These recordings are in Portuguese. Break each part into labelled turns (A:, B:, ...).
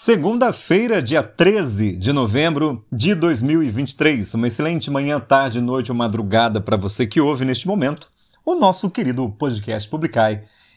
A: Segunda-feira, dia 13 de novembro de 2023. Uma excelente manhã, tarde, noite ou madrugada para você que ouve neste momento o nosso querido podcast Publicai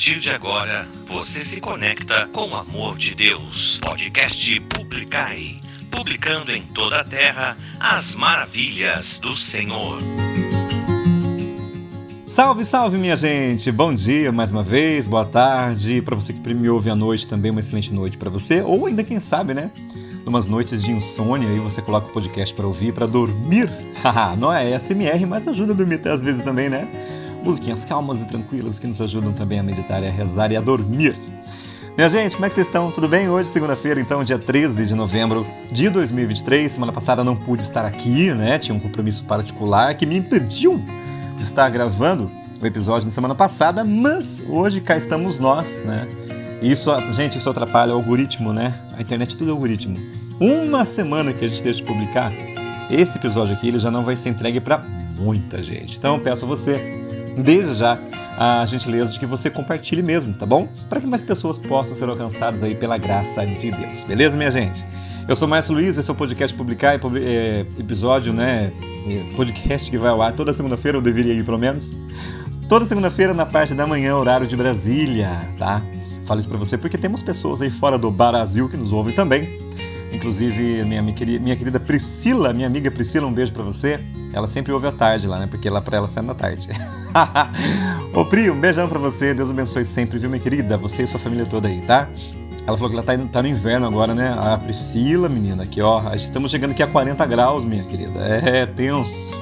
B: partir de agora, você se conecta com o amor de Deus. Podcast Publicai. Publicando em toda a terra as maravilhas do Senhor.
A: Salve, salve, minha gente! Bom dia mais uma vez, boa tarde. Para você que me ouve à noite também, uma excelente noite para você. Ou ainda, quem sabe, né? Umas noites de insônia aí você coloca o podcast para ouvir, para dormir. Não é SMR, mas ajuda a dormir até às vezes também, né? Musiquinhas calmas e tranquilas que nos ajudam também a meditar e a rezar e a dormir. Minha gente, como é que vocês estão? Tudo bem? Hoje, segunda-feira, então, dia 13 de novembro de 2023. Semana passada não pude estar aqui, né? Tinha um compromisso particular que me impediu de estar gravando o episódio na semana passada, mas hoje cá estamos nós, né? Isso, gente, isso atrapalha o algoritmo, né? A internet tudo é algoritmo. Uma semana que a gente deixa de publicar, esse episódio aqui ele já não vai ser entregue para muita gente. Então peço a você, desde já, a gentileza de que você compartilhe mesmo, tá bom? Para que mais pessoas possam ser alcançadas aí pela graça de Deus. Beleza, minha gente? Eu sou Márcio Luiz, esse é o podcast Publicar, é, episódio, né? é, Podcast que vai ao ar toda segunda-feira, eu deveria ir pelo menos. Toda segunda-feira na parte da manhã, horário de Brasília, tá? Falo isso pra você porque temos pessoas aí fora do Brasil que nos ouvem também. Inclusive, minha, minha, querida, Priscila, minha amiga Priscila, um beijo pra você. Ela sempre ouve à tarde lá, né? Porque lá pra ela sai na tarde. Ô Pri, um beijão pra você. Deus abençoe sempre, viu, minha querida? Você e sua família toda aí, tá? Ela falou que ela tá, tá no inverno agora, né? A Priscila, menina, aqui, ó. Estamos chegando aqui a 40 graus, minha querida. É tenso.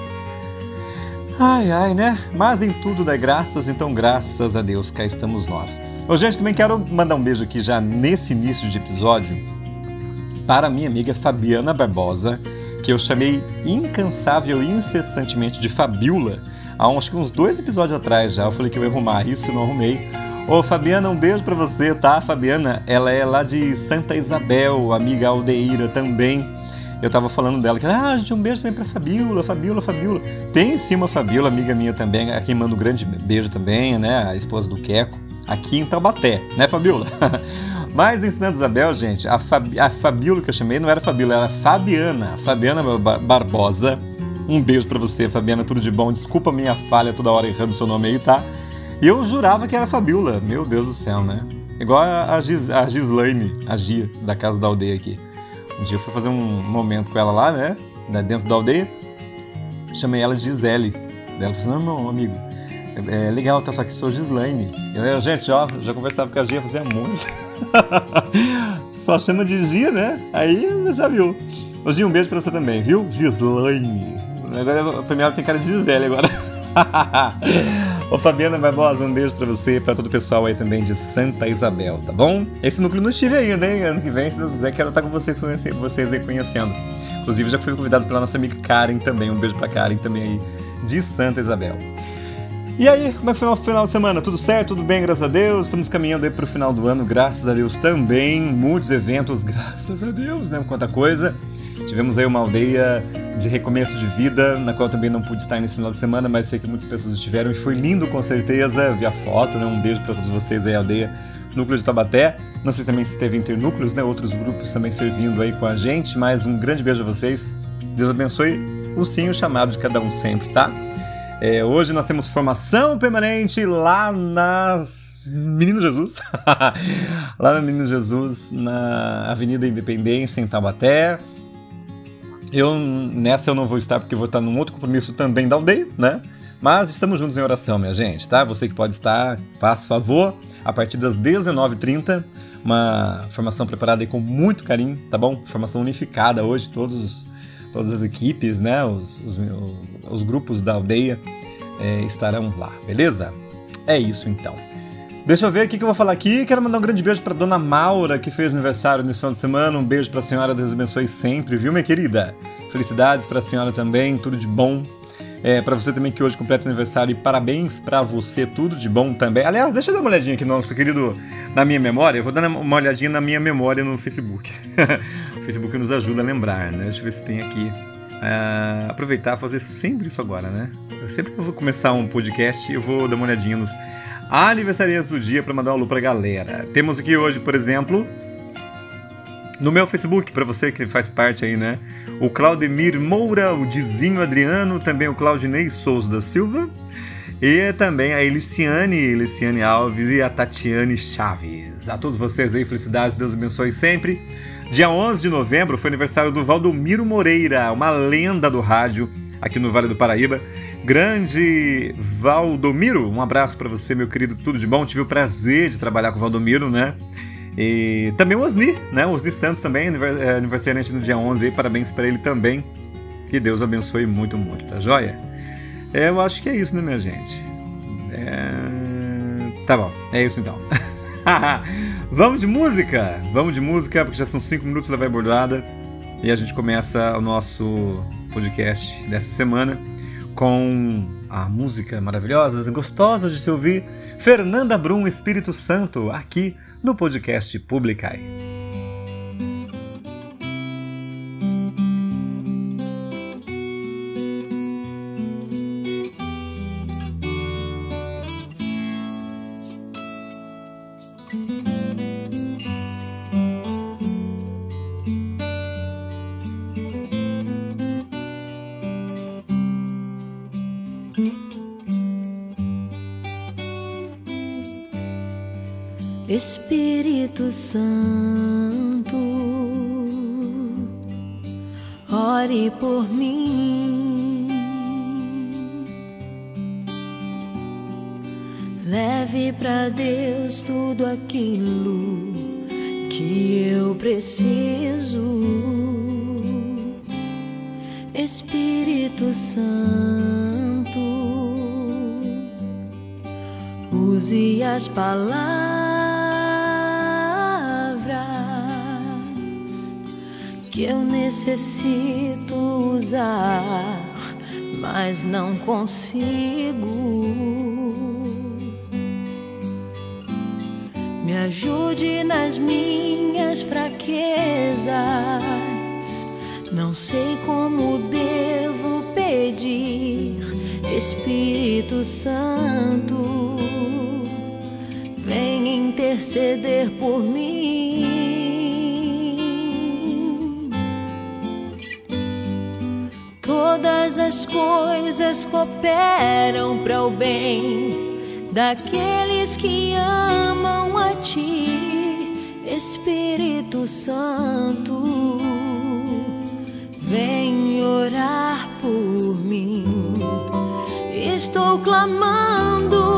A: Ai, ai, né? Mas em tudo dá graças, então graças a Deus, cá estamos nós. Ô, gente, também quero mandar um beijo aqui já nesse início de episódio para a minha amiga Fabiana Barbosa, que eu chamei incansável e incessantemente de Fabiola, há uns, uns dois episódios atrás já. Eu falei que eu ia arrumar isso e não arrumei. Ô, Fabiana, um beijo pra você, tá? Fabiana, ela é lá de Santa Isabel, amiga Aldeira também. Eu tava falando dela, que, ah, gente, um beijo também pra Fabiola, Fabiola, Fabiola. Tem sim uma Fabiola, amiga minha também, a quem manda um grande beijo também, né? A esposa do Queco, aqui em Taubaté, né, Fabiola? Mas Santa Isabel, gente, a, Fabi, a Fabiola que eu chamei não era Fabiola, era Fabiana, Fabiana Bar- Barbosa. Um beijo pra você, Fabiana, tudo de bom. Desculpa a minha falha toda hora errando seu nome aí, tá? E eu jurava que era Fabiola, meu Deus do céu, né? Igual a, Gis, a Gislaine, a Gia, da casa da aldeia aqui. Um dia eu fui fazer um momento com ela lá, né? né, Dentro da aldeia. Chamei ela de Gisele. Ela falou assim: não, meu amigo, é, é legal, tá? Só que sou Gislaine. Eu, gente, ó, já conversava com a Gia fazia muito. Só chama de Gia, né? Aí já viu. Ô Gia, um beijo pra você também, viu? Gislaine. Agora, mim ela tem cara de Gisele agora. Ô Fabiana Barbosa, um beijo pra você e pra todo o pessoal aí também de Santa Isabel, tá bom? Esse núcleo não estive ainda, hein? Ano que vem, se Deus quiser, quero estar com conhece- vocês aí conhecendo. Inclusive, já fui convidado pela nossa amiga Karen também. Um beijo pra Karen também aí de Santa Isabel. E aí, como é que foi o final de semana? Tudo certo? Tudo bem, graças a Deus? Estamos caminhando aí pro final do ano, graças a Deus também. Muitos eventos, graças a Deus, né? Quanta coisa. Tivemos aí uma aldeia de recomeço de vida, na qual também não pude estar nesse final de semana, mas sei que muitas pessoas estiveram e foi lindo com certeza. Vi a foto, né? Um beijo para todos vocês aí, aldeia Núcleo de Tabaté. Não sei também se teve internúcleos, né? Outros grupos também servindo aí com a gente, mas um grande beijo a vocês. Deus abençoe o sim o chamado de cada um sempre, tá? É, hoje nós temos formação permanente lá nas Menino Jesus, lá no Menino Jesus, na Avenida Independência, em Taubaté. Eu nessa eu não vou estar porque vou estar num outro compromisso também da aldeia, né? Mas estamos juntos em oração, minha gente, tá? Você que pode estar, faça favor, a partir das 19h30, uma formação preparada aí com muito carinho, tá bom? Formação unificada hoje, todos os- todas as equipes, né? Os, os, os grupos da aldeia eh, estarão lá, beleza? É isso então. Deixa eu ver o que eu vou falar aqui. Quero mandar um grande beijo para dona Maura, que fez aniversário nesse final de semana. Um beijo para a senhora, Deus abençoe sempre, viu, minha querida? Felicidades para a senhora também, tudo de bom. É, para você também que hoje completa aniversário e parabéns para você, tudo de bom também. Aliás, deixa eu dar uma olhadinha aqui no nosso querido, na minha memória. Eu vou dar uma olhadinha na minha memória no Facebook. o Facebook nos ajuda a lembrar, né? Deixa eu ver se tem aqui. É, aproveitar fazer sempre isso agora, né? Eu sempre que eu vou começar um podcast, eu vou dar uma olhadinha nos aniversariantes do dia para mandar um alô pra galera. Temos aqui hoje, por exemplo, no meu Facebook, para você que faz parte aí, né? O Claudemir Moura, o Dizinho Adriano, também o Claudinei Souza da Silva. E também a Eliciane, Eliciane Alves e a Tatiane Chaves. A todos vocês aí, felicidades, Deus abençoe sempre. Dia 11 de novembro foi aniversário do Valdomiro Moreira, uma lenda do rádio aqui no Vale do Paraíba. Grande Valdomiro, um abraço para você, meu querido, tudo de bom. Tive o prazer de trabalhar com o Valdomiro, né? E também o Osni, né? O Osni Santos também, é, aniversariante no dia 11 aí, parabéns para ele também. Que Deus abençoe muito, muito, tá joia? É, eu acho que é isso, né, minha gente? É... Tá bom, é isso então. Vamos de música? Vamos de música, porque já são 5 minutos da vai bordada. E a gente começa o nosso podcast dessa semana com a música maravilhosa, gostosa de se ouvir, Fernanda Brum Espírito Santo, aqui no podcast Publicai.
C: Palavras que eu necessito usar, mas não consigo. Me ajude nas minhas fraquezas. Não sei como devo pedir, Espírito Santo, interceder por mim. todas as coisas cooperam para o bem daqueles que amam a Ti, Espírito Santo. Vem orar por mim. Estou clamando,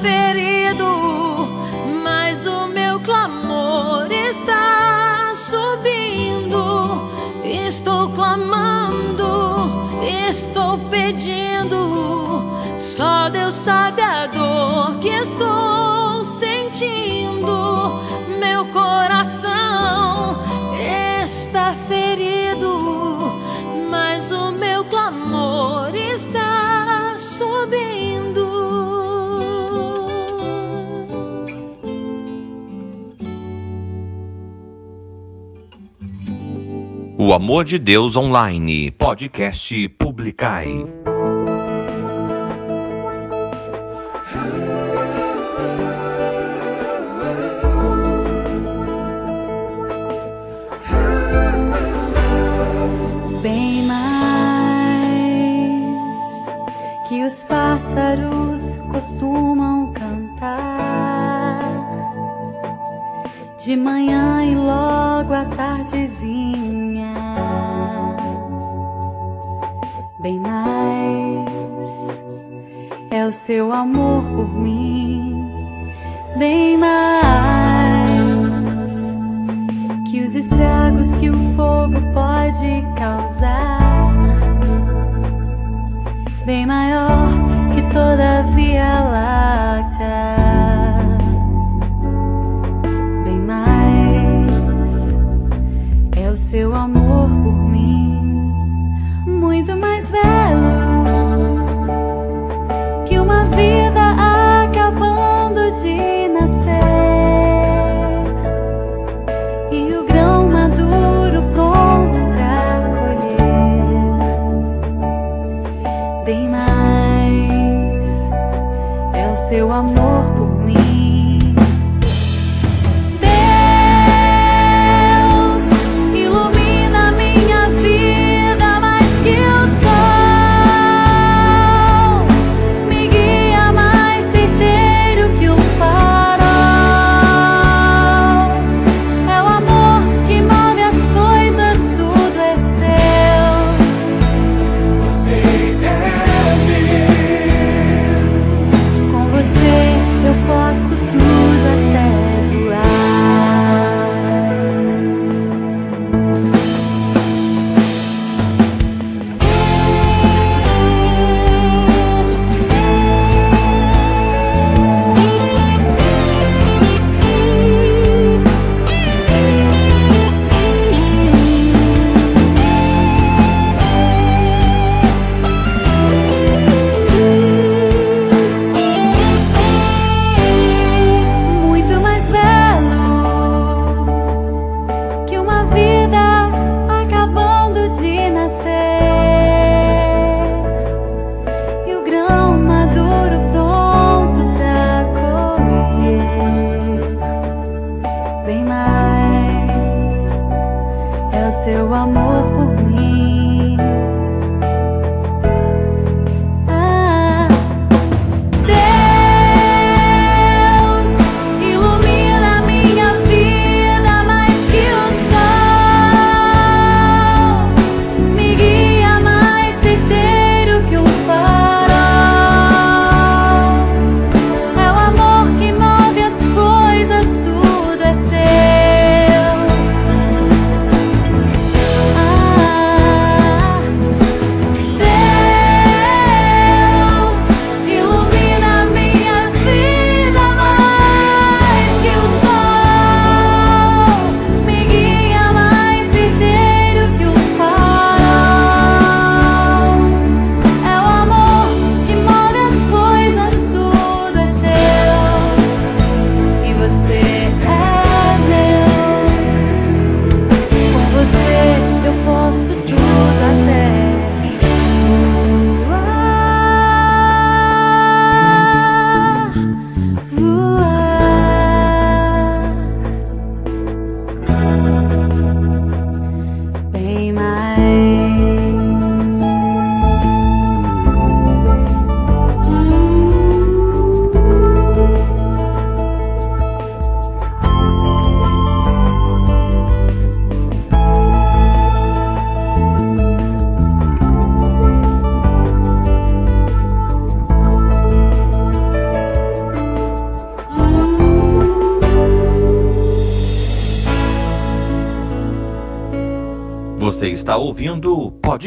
D: ferido, mas o meu clamor está subindo. Estou clamando, estou pedindo. Só Deus sabe a dor que estou sentindo. O
E: Amor de Deus Online, podcast Publicai.
C: Bem mais que os pássaros costumam cantar de manhã e logo à tardezinha o seu amor por mim, bem mais que os estragos que o fogo pode causar, bem maior que toda via lá.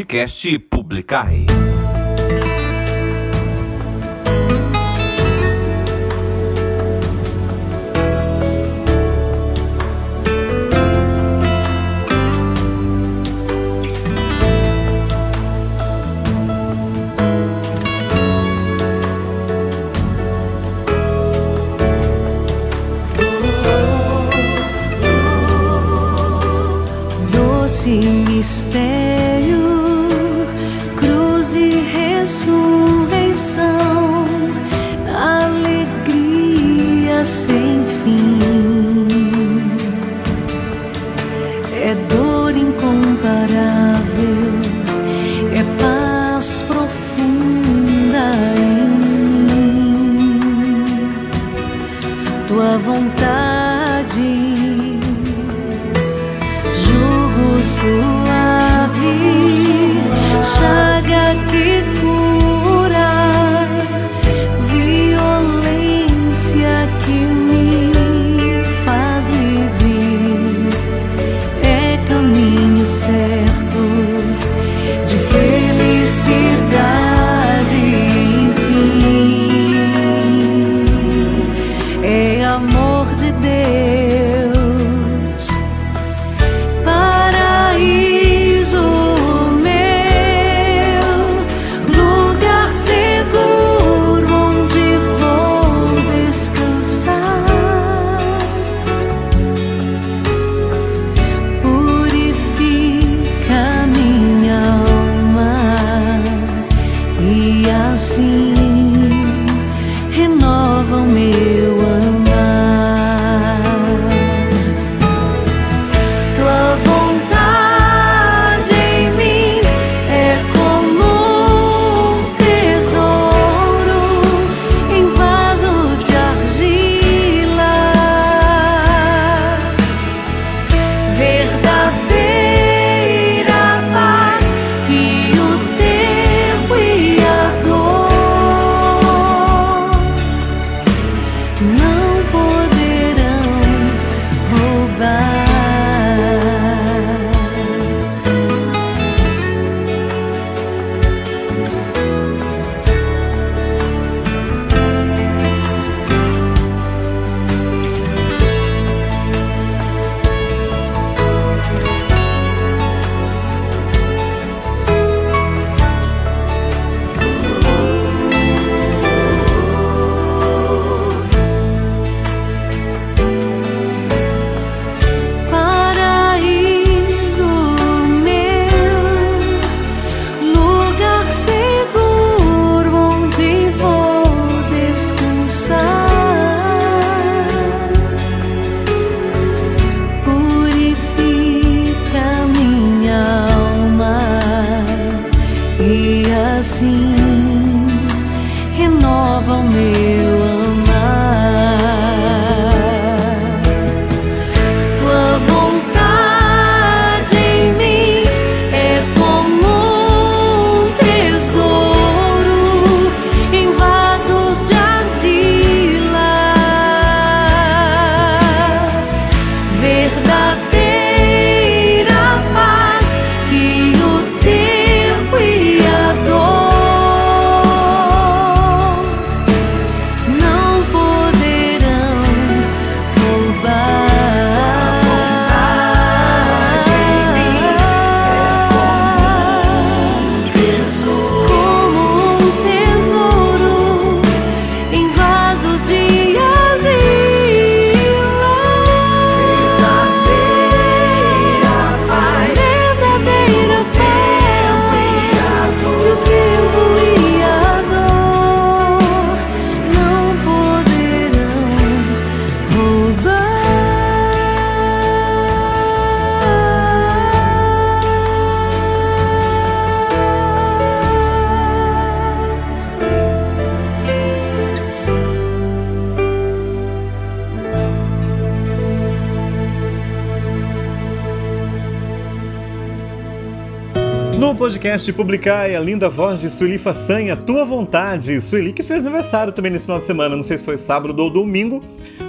C: Podcast Publicai.
A: Podcast Publicai, a linda voz de Sueli Façanha, Tua Vontade. Sueli que fez aniversário também nesse final de semana, não sei se foi sábado ou domingo,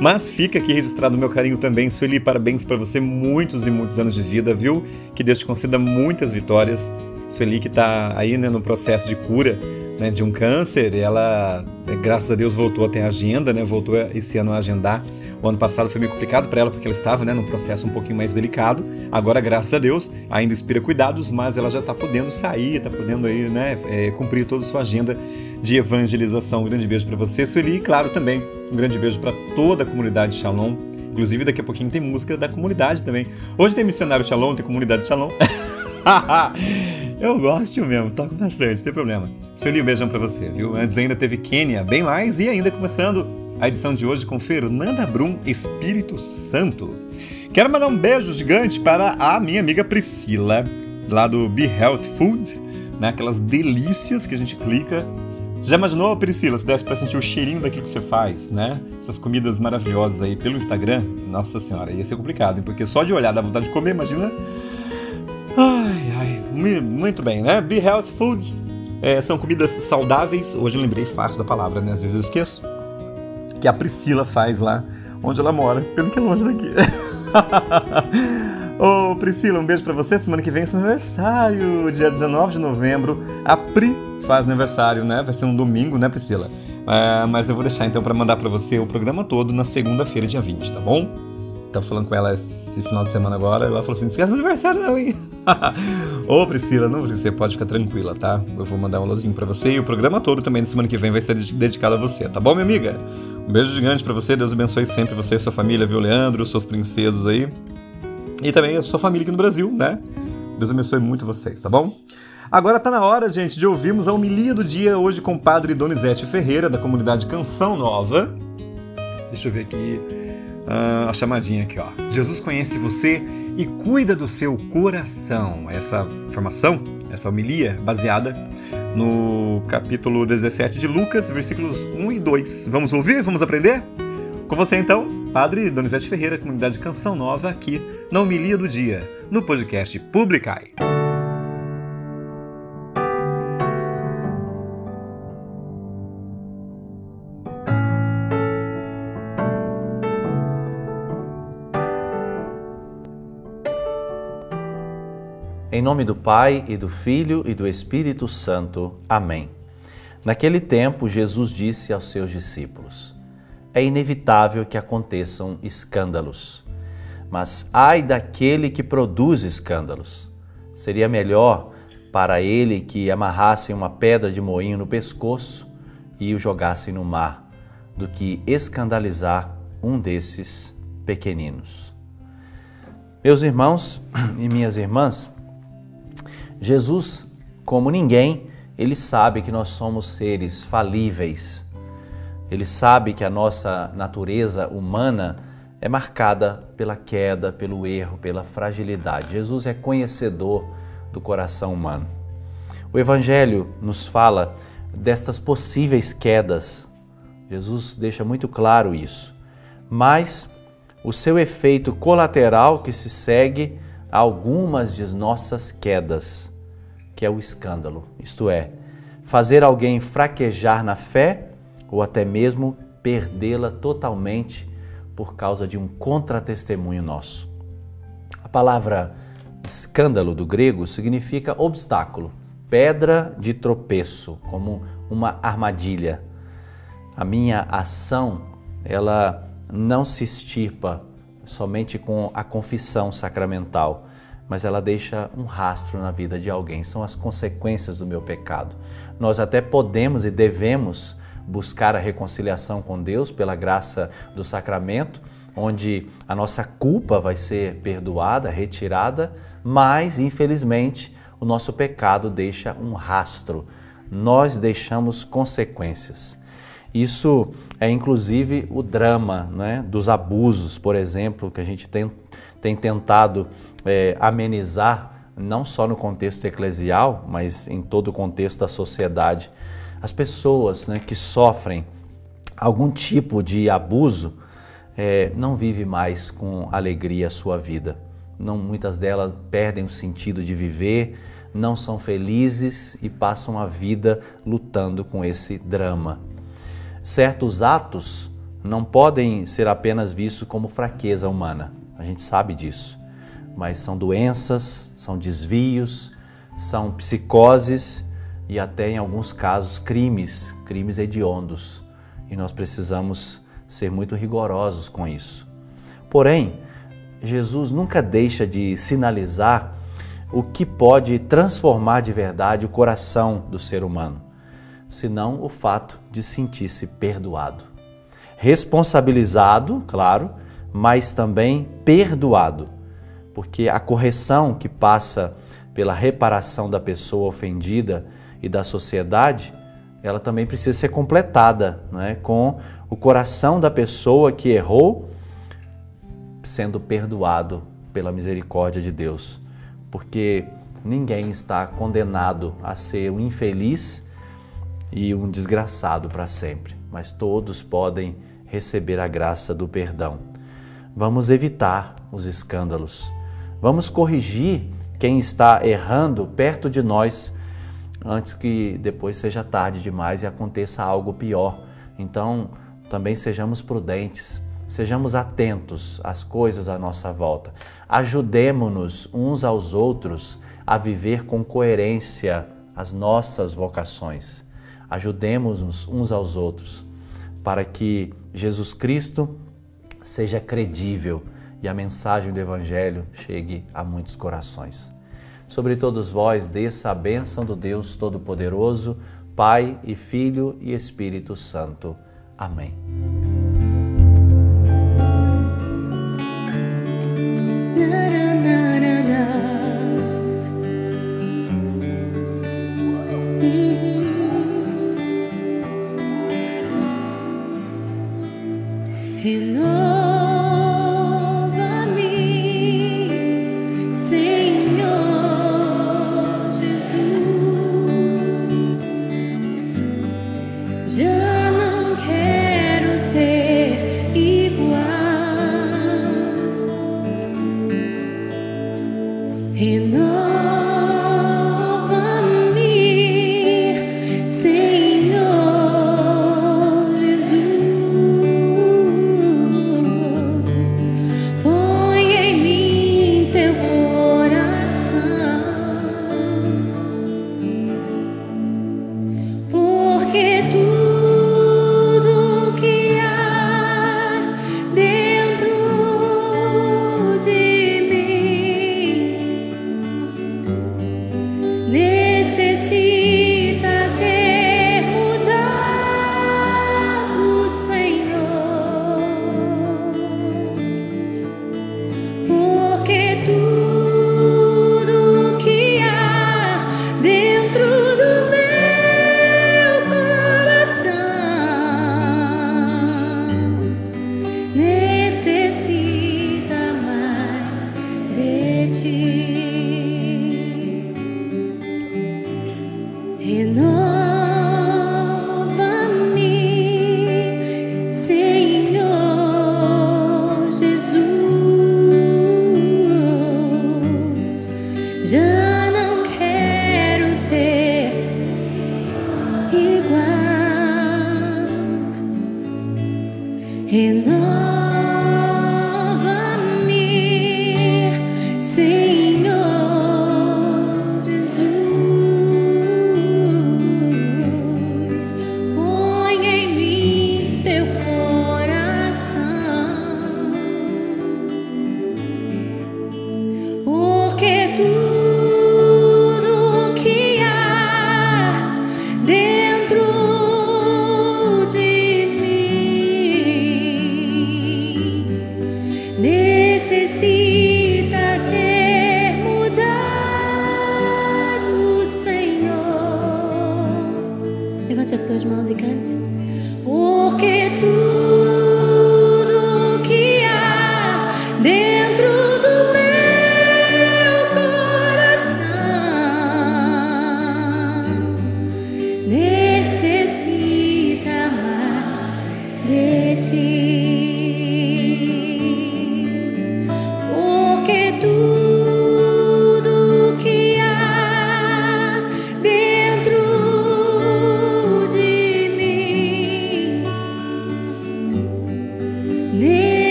A: Mas fica aqui registrado o meu carinho também. Sueli, parabéns para você, muitos e muitos anos de vida, viu? Que Deus te conceda muitas vitórias. Sueli que está aí né, no processo de cura né, de um câncer, ela, é, graças a Deus, voltou a ter agenda, né? Voltou esse ano a agendar. O ano passado foi meio complicado para ela porque ela estava né, num processo um pouquinho mais delicado. Agora, graças a Deus, ainda inspira cuidados, mas ela já está podendo sair, está podendo aí, né, é, cumprir toda a sua agenda de evangelização. Um grande beijo para você, Sueli, e claro também um grande beijo para toda a comunidade Shalom. Inclusive, daqui a pouquinho tem música da comunidade também. Hoje tem Missionário Shalom, tem Comunidade Shalom. Eu gosto mesmo, toco bastante, não tem problema. Sueli, um beijão pra você, viu? Antes ainda teve Quênia, bem mais, e ainda começando a edição de hoje com Fernanda Brum, Espírito Santo. Quero mandar um beijo gigante para a minha amiga Priscila, lá do Be Health Foods, né? Aquelas delícias que a gente clica já imaginou, Priscila, se desse pra sentir o cheirinho daquilo que você faz, né? Essas comidas maravilhosas aí pelo Instagram? Nossa senhora, ia ser complicado, hein? Porque só de olhar dá vontade de comer, imagina. Muito bem, né? Be Health Foods é, são comidas saudáveis. Hoje eu lembrei fácil da palavra, né? Às vezes eu esqueço. Que a Priscila faz lá onde ela mora. Pelo que é longe daqui. Ô Priscila, um beijo para você. Semana que vem é seu aniversário, dia 19 de novembro. A Pri faz aniversário, né? Vai ser um domingo, né, Priscila? É, mas eu vou deixar então para mandar para você o programa todo na segunda-feira, dia 20, tá bom? Tava falando com ela esse final de semana agora, ela falou assim: não esquece meu aniversário, não, hein? Ô, Priscila, não, você pode ficar tranquila, tá? Eu vou mandar um alôzinho pra você e o programa todo também na semana que vem vai ser dedicado a você, tá bom, minha amiga? Um beijo gigante para você, Deus abençoe sempre você e sua família, viu, Leandro, suas princesas aí. E também a sua família aqui no Brasil, né? Deus abençoe muito vocês, tá bom? Agora tá na hora, gente, de ouvirmos a homilia do dia hoje com o padre Donizete Ferreira, da comunidade Canção Nova. Deixa eu ver aqui a chamadinha aqui, ó. Jesus conhece você e cuida do seu coração. Essa informação, essa homilia, baseada no capítulo 17 de Lucas, versículos 1 e 2. Vamos ouvir? Vamos aprender? Com você então, Padre Donizete Ferreira, comunidade Canção Nova, aqui na homilia do dia, no podcast Publicai.
F: Em nome do Pai e do Filho e do Espírito Santo. Amém. Naquele tempo, Jesus disse aos seus discípulos: É inevitável que aconteçam escândalos, mas ai daquele que produz escândalos. Seria melhor para ele que amarrassem uma pedra de moinho no pescoço e o jogassem no mar, do que escandalizar um desses pequeninos. Meus irmãos e minhas irmãs, Jesus, como ninguém, ele sabe que nós somos seres falíveis. Ele sabe que a nossa natureza humana é marcada pela queda, pelo erro, pela fragilidade. Jesus é conhecedor do coração humano. O Evangelho nos fala destas possíveis quedas. Jesus deixa muito claro isso. Mas o seu efeito colateral que se segue algumas de nossas quedas, que é o escândalo, isto é, fazer alguém fraquejar na fé ou até mesmo perdê-la totalmente por causa de um contratestemunho nosso. A palavra escândalo do grego significa obstáculo, pedra de tropeço, como uma armadilha. A minha ação, ela não se estirpa somente com a confissão sacramental, mas ela deixa um rastro na vida de alguém. São as consequências do meu pecado. Nós até podemos e devemos buscar a reconciliação com Deus pela graça do sacramento, onde a nossa culpa vai ser perdoada, retirada, mas infelizmente o nosso pecado deixa um rastro. Nós deixamos consequências. Isso é inclusive o drama né, dos abusos, por exemplo, que a gente tem, tem tentado é, amenizar, não só no contexto eclesial, mas em todo o contexto da sociedade. As pessoas né, que sofrem algum tipo de abuso é, não vivem mais com alegria a sua vida. Não, muitas delas perdem o sentido de viver, não são felizes e passam a vida lutando com esse drama certos atos não podem ser apenas vistos como fraqueza humana. A gente sabe disso. Mas são doenças, são desvios, são psicoses e até em alguns casos crimes, crimes hediondos. E nós precisamos ser muito rigorosos com isso. Porém, Jesus nunca deixa de sinalizar o que pode transformar de verdade o coração do ser humano, senão o fato de sentir-se perdoado. Responsabilizado, claro, mas também perdoado, porque a correção que passa pela reparação da pessoa ofendida e da sociedade, ela também precisa ser completada né, com o coração da pessoa que errou sendo perdoado pela misericórdia de Deus, porque ninguém está condenado a ser um infeliz e um desgraçado para sempre, mas todos podem receber a graça do perdão. Vamos evitar os escândalos. Vamos corrigir quem está errando perto de nós antes que depois seja tarde demais e aconteça algo pior. Então, também sejamos prudentes, sejamos atentos às coisas à nossa volta. Ajudemo-nos uns aos outros a viver com coerência as nossas vocações. Ajudemos-nos uns aos outros para que Jesus Cristo seja credível e a mensagem do Evangelho chegue a muitos corações. Sobre todos vós, desça a bênção do Deus Todo-Poderoso, Pai e Filho e Espírito Santo. Amém.
C: Renova-me,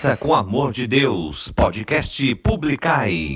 G: Carta com Amor de Deus, podcast Publicai.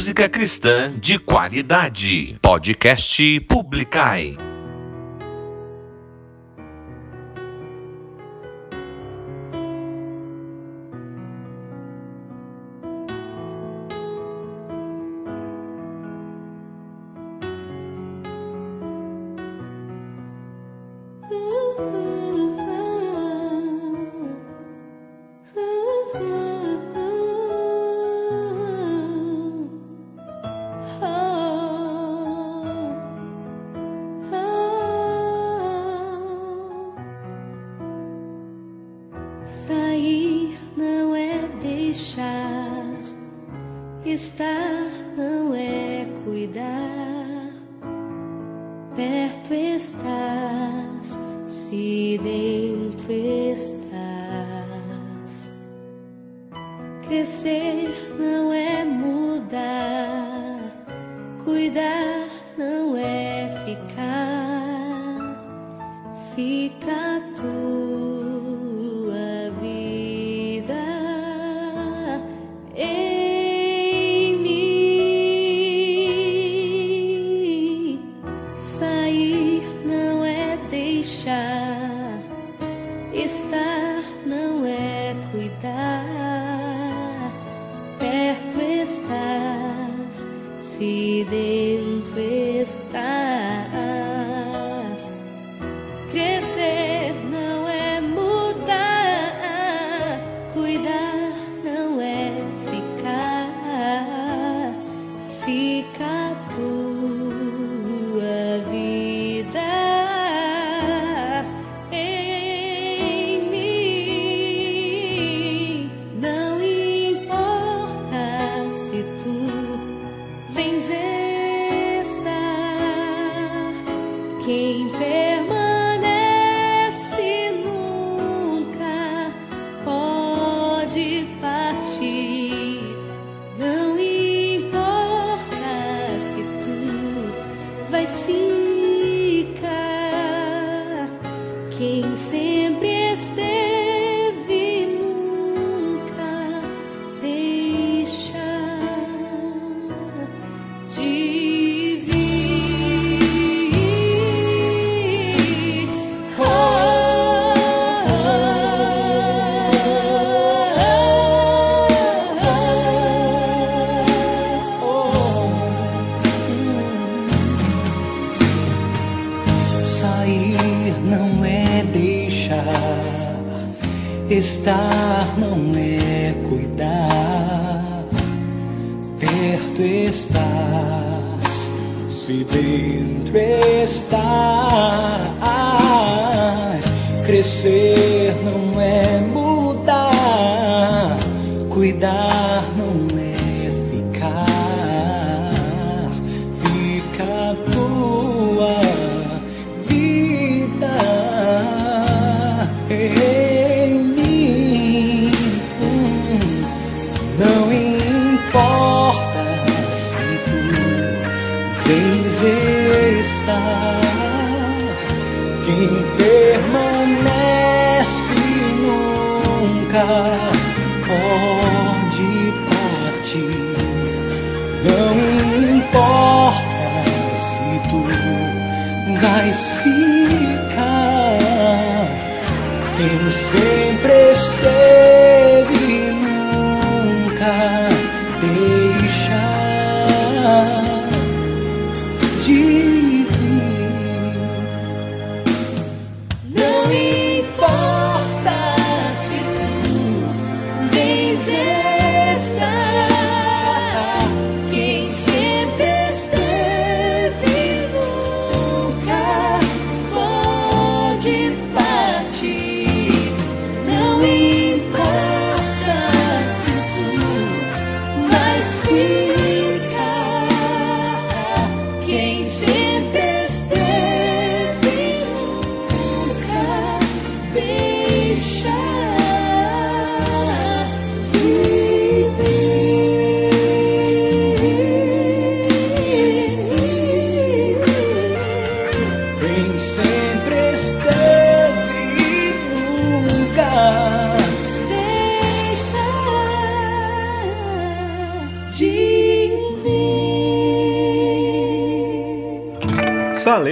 G: Música cristã de qualidade. Podcast Publicai.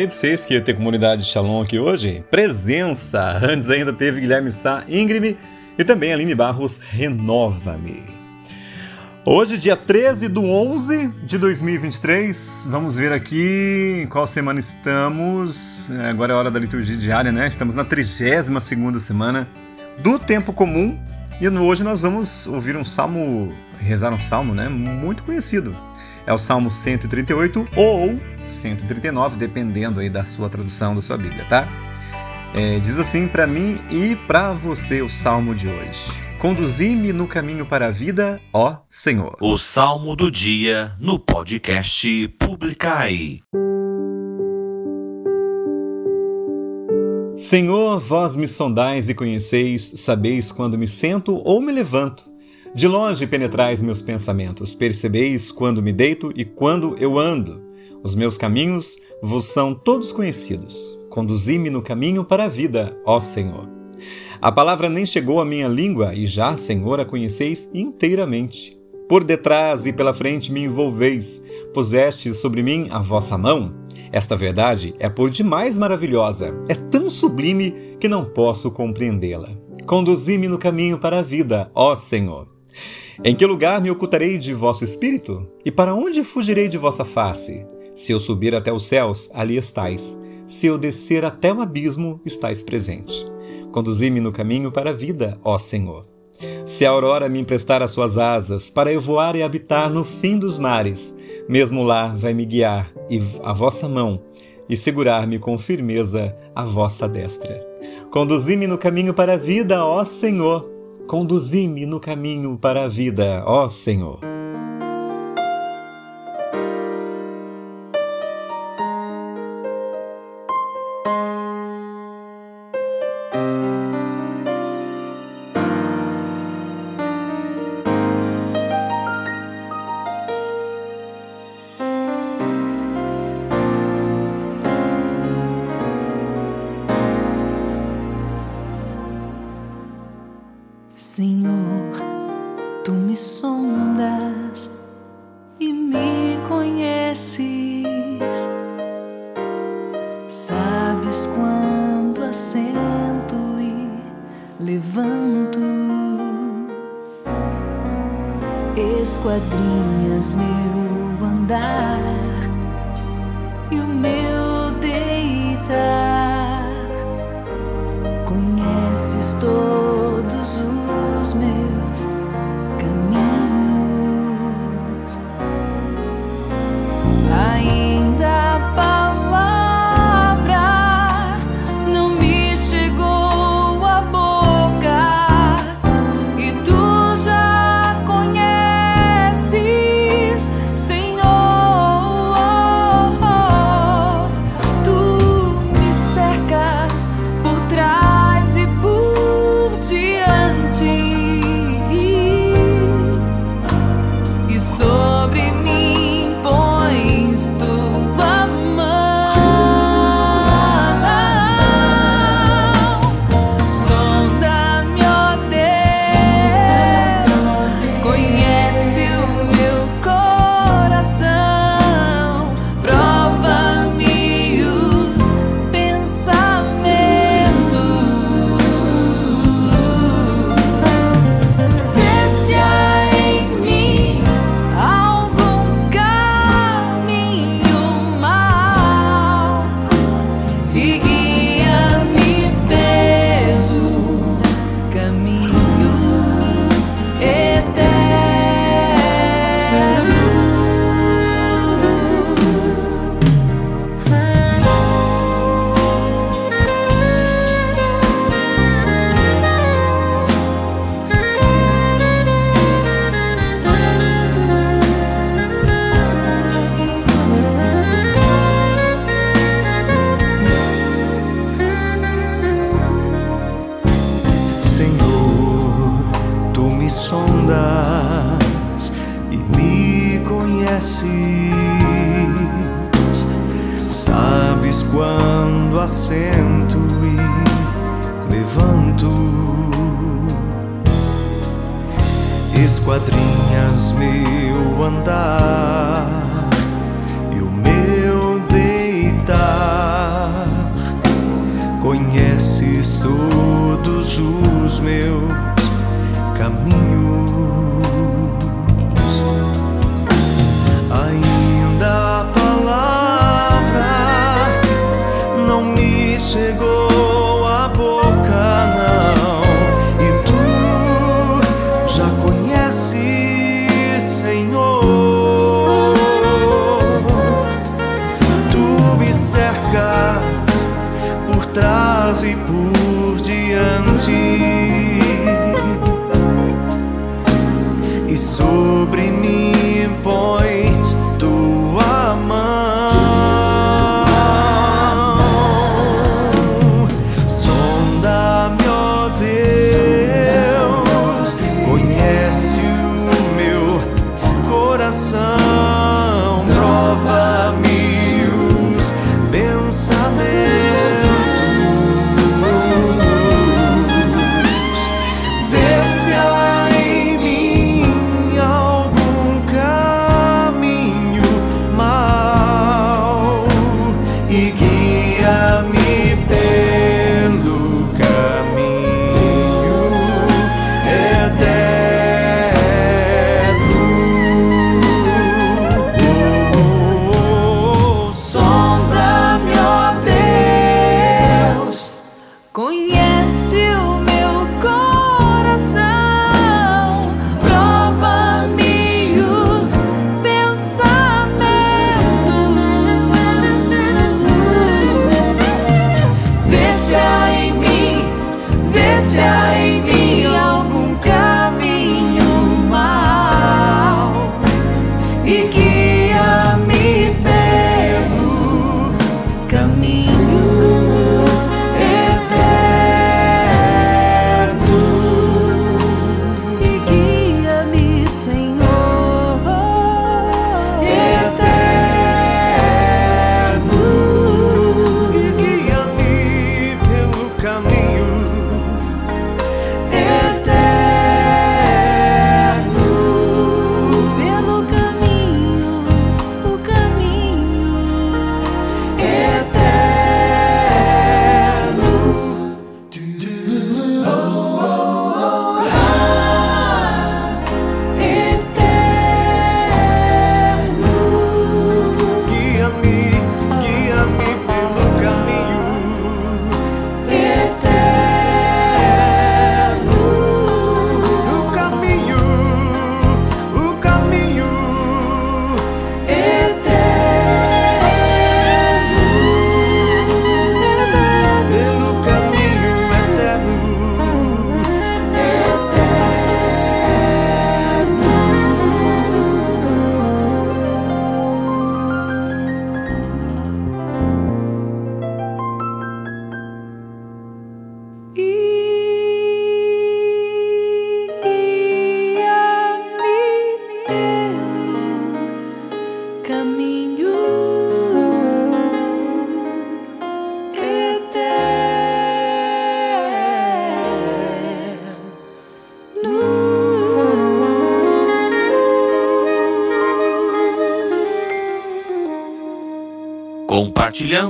A: Falei pra vocês que ia ter comunidade Shalom aqui hoje. Presença! Antes ainda teve Guilherme Sá, Íngreme e também Aline Barros, Renova-me. Hoje, dia 13 do 11 de 2023, vamos ver aqui em qual semana estamos. É, Agora é hora da liturgia diária, né? Estamos na 32ª semana do Tempo Comum e hoje nós vamos ouvir um salmo, rezar um salmo, né? Muito conhecido. É o Salmo 138 ou 139, dependendo aí da sua tradução da sua Bíblia, tá? É, diz assim para mim e para você o salmo de hoje. Conduzi-me no caminho para a vida, ó Senhor.
B: O Salmo do Dia no podcast Publicai.
A: Senhor, vós me sondais e conheceis, sabeis quando me sento ou me levanto. De longe penetrais meus pensamentos, percebeis quando me deito e quando eu ando. Os meus caminhos vos são todos conhecidos. Conduzi-me no caminho para a vida, ó Senhor. A palavra nem chegou à minha língua e já, Senhor, a conheceis inteiramente. Por detrás e pela frente me envolveis, pusestes sobre mim a vossa mão. Esta verdade é por demais maravilhosa, é tão sublime que não posso compreendê-la. Conduzi-me no caminho para a vida, ó Senhor. Em que lugar me ocultarei de vosso espírito? E para onde fugirei de vossa face? Se eu subir até os céus, ali estais. Se eu descer até o abismo, estais presente. Conduzi-me no caminho para a vida, ó Senhor. Se a aurora me emprestar as suas asas, para eu voar e habitar no fim dos mares, mesmo lá vai me guiar e a vossa mão, e segurar-me com firmeza a vossa destra. Conduzi-me no caminho para a vida, ó Senhor. Conduzi-me no caminho para a vida, ó
C: Senhor.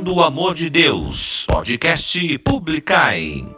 B: Do o Amor de Deus. Podcast Publicai.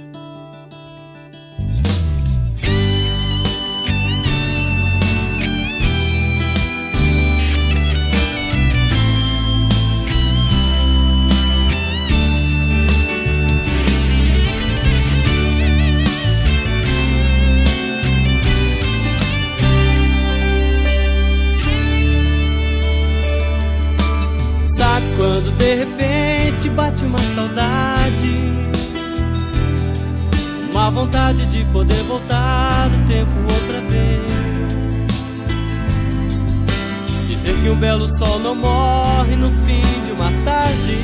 H: vontade de poder voltar o tempo outra vez. Dizer que um belo sol não morre no fim de uma tarde.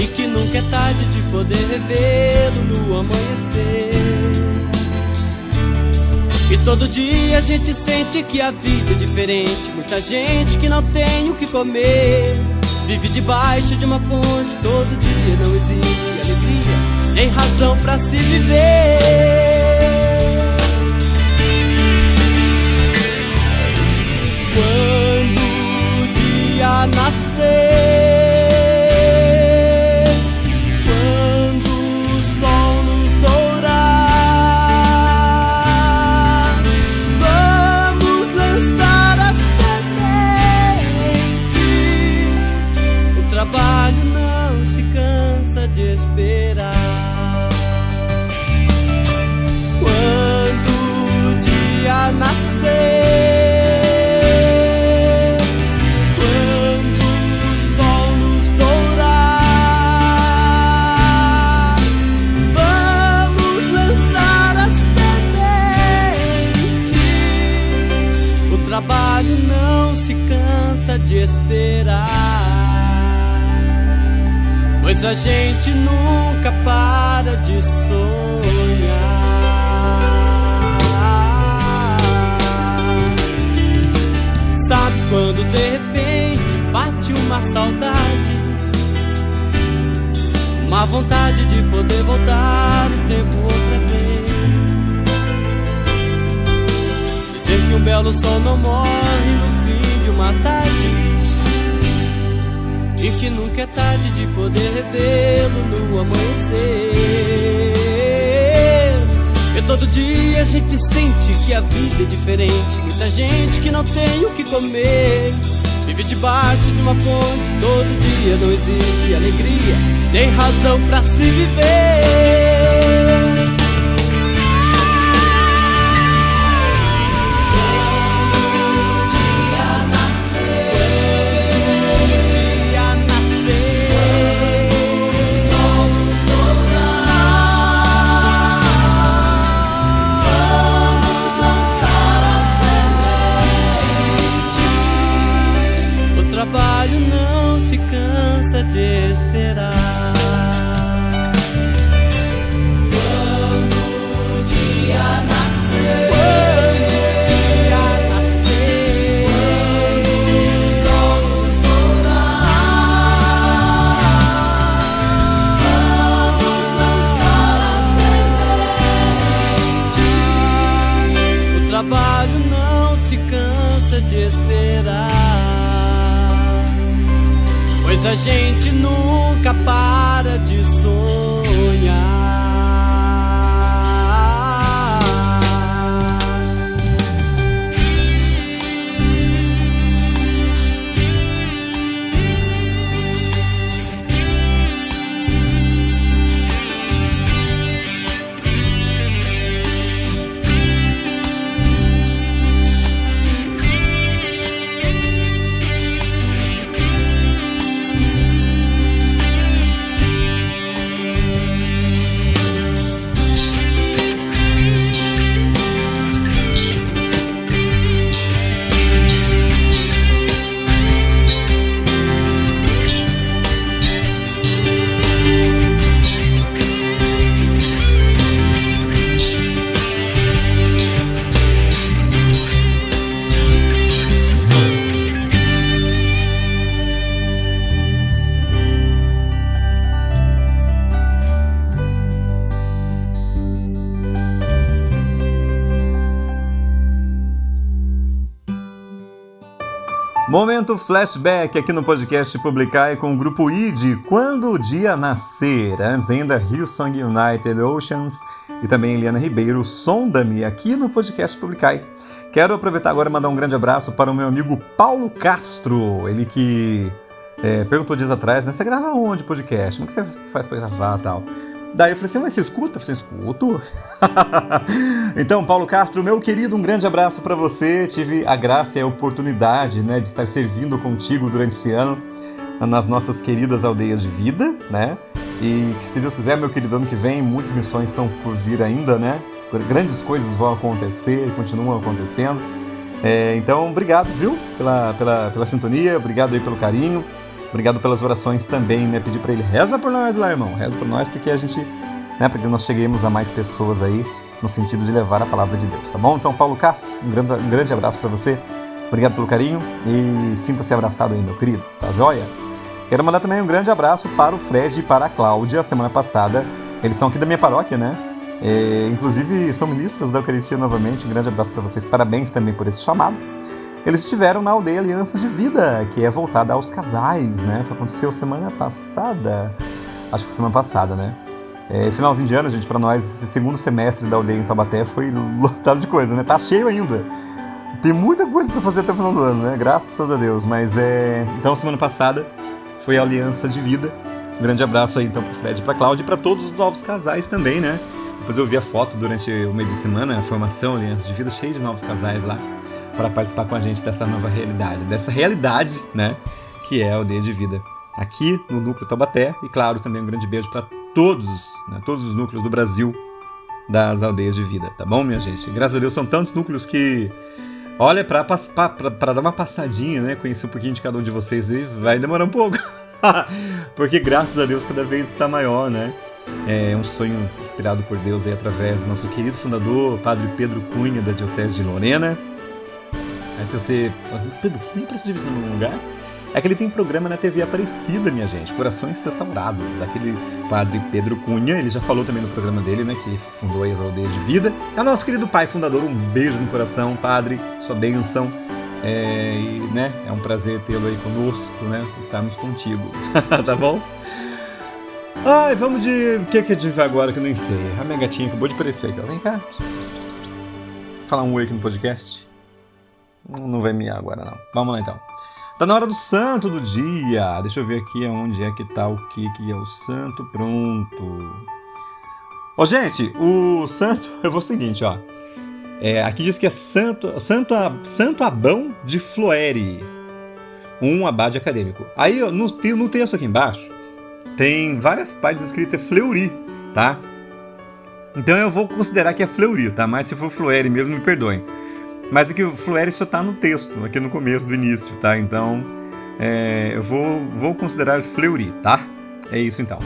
H: E que nunca é tarde de poder revê-lo no amanhecer. E todo dia a gente sente que a vida é diferente. Muita gente que não tem o que comer. Vive debaixo de uma ponte, todo dia não existe alegria nem razão pra se viver. Quando o dia nascer, esperar, pois a gente nunca para de sonhar. Sabe quando de repente bate uma saudade? Uma vontade de poder voltar o tempo outra vez. Dizer que um belo sol não morre no fim de uma tarde. E que nunca é tarde de poder revê-lo no amanhecer. E todo dia a gente sente que a vida é diferente. Muita gente que não tem o que comer. Vive debaixo de uma ponte todo dia. Não existe alegria, nem razão pra se viver.
A: Momento flashback aqui no podcast Publicar com o grupo ID, Quando o Dia Nascer. Antes ainda, Hillsong United Oceans e também Eliana Ribeiro, Sonda-me, aqui no podcast Publicai. Quero aproveitar agora e mandar um grande abraço para o meu amigo Paulo Castro, ele que é, perguntou dias atrás, né? Você grava onde podcast? Como que você faz para gravar tal? Daí eu falei assim, mas você escuta? Eu falei, escuto. então, Paulo Castro, meu querido, um grande abraço para você. Tive a graça e a oportunidade né, de estar servindo contigo durante esse ano nas nossas queridas aldeias de vida, né? E que, se Deus quiser, meu querido, ano que vem, muitas missões estão por vir ainda, né? Grandes coisas vão acontecer, continuam acontecendo. É, então, obrigado, viu, pela, pela, pela sintonia, obrigado aí pelo carinho, obrigado pelas orações também, né? Pedir para ele, reza por nós lá, irmão, reza por nós, porque a gente, né, porque nós cheguemos a mais pessoas aí, no sentido de levar a palavra de Deus, tá bom? Então, Paulo Castro, um grande, um grande abraço para você, obrigado pelo carinho e sinta-se abraçado aí, meu querido, tá joia? Quero mandar também um grande abraço para o Fred e para a Cláudia, semana passada, eles são aqui da minha paróquia, né? É, inclusive são ministros da Eucaristia novamente. Um grande abraço para vocês. Parabéns também por esse chamado. Eles estiveram na aldeia Aliança de Vida, que é voltada aos casais, né? Aconteceu semana passada. Acho que foi semana passada, né? É, finalzinho de ano, gente, para nós, esse segundo semestre da aldeia em Taubaté foi lotado de coisa, né? Tá cheio ainda. Tem muita coisa para fazer até o final do ano, né? Graças a Deus. Mas é. Então, semana passada foi a Aliança de Vida. Um grande abraço aí então pro Fred pra Cláudia e pra todos os novos casais também, né? Depois eu vi a foto durante o meio de semana, a formação Aliança de Vida, cheio de novos casais lá, para participar com a gente dessa nova realidade, dessa realidade, né? Que é a aldeia de vida. Aqui no Núcleo Taubaté, e claro, também um grande beijo para todos, né, todos os núcleos do Brasil das aldeias de vida, tá bom, minha gente? Graças a Deus são tantos núcleos que, olha, para dar uma passadinha, né, conhecer um pouquinho de cada um de vocês aí, vai demorar um pouco. Porque graças a Deus cada vez está maior, né? É um sonho inspirado por Deus aí através do nosso querido fundador, Padre Pedro Cunha, da Diocese de Lorena. Aí se você fala assim, Pedro Cunha precisa de em algum lugar? É que ele tem programa na TV Aparecida, minha gente, Corações Restaurados. Aquele padre Pedro Cunha, ele já falou também no programa dele, né, que fundou aí as aldeias de vida. É o nosso querido pai fundador, um beijo no coração, padre, sua bênção. É, e, né, é um prazer tê-lo aí conosco, né, estarmos contigo, tá bom? Ai, vamos de. O que, que a gente vai agora que eu nem sei? A minha gatinha acabou de aparecer aqui, ó. Vem cá. Falar um oi aqui no podcast. Não vai miar agora, não. Vamos lá então. Tá na hora do santo do dia. Deixa eu ver aqui onde é que tá o que que é o santo. Pronto. Ó, gente, o santo. Eu vou o seguinte, ó. É, aqui diz que é Santo, Santo, Santo Abão de Floere, um abade acadêmico. Aí, no, no texto aqui embaixo, tem várias partes escritas Fleury, tá? Então eu vou considerar que é Fleury, tá? Mas se for Floere mesmo, me perdoem. Mas aqui o Floere só tá no texto, aqui no começo, do início, tá? Então é, eu vou, vou considerar Fleury, tá? É isso então.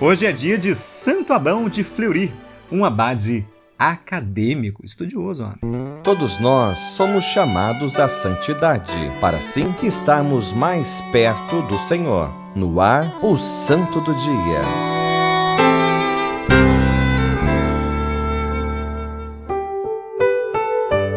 A: Hoje é dia de Santo Abão de Fleury, um abade acadêmico, estudioso. Ó.
I: Todos nós somos chamados à santidade, para assim estarmos mais perto do Senhor. No ar, o Santo do Dia.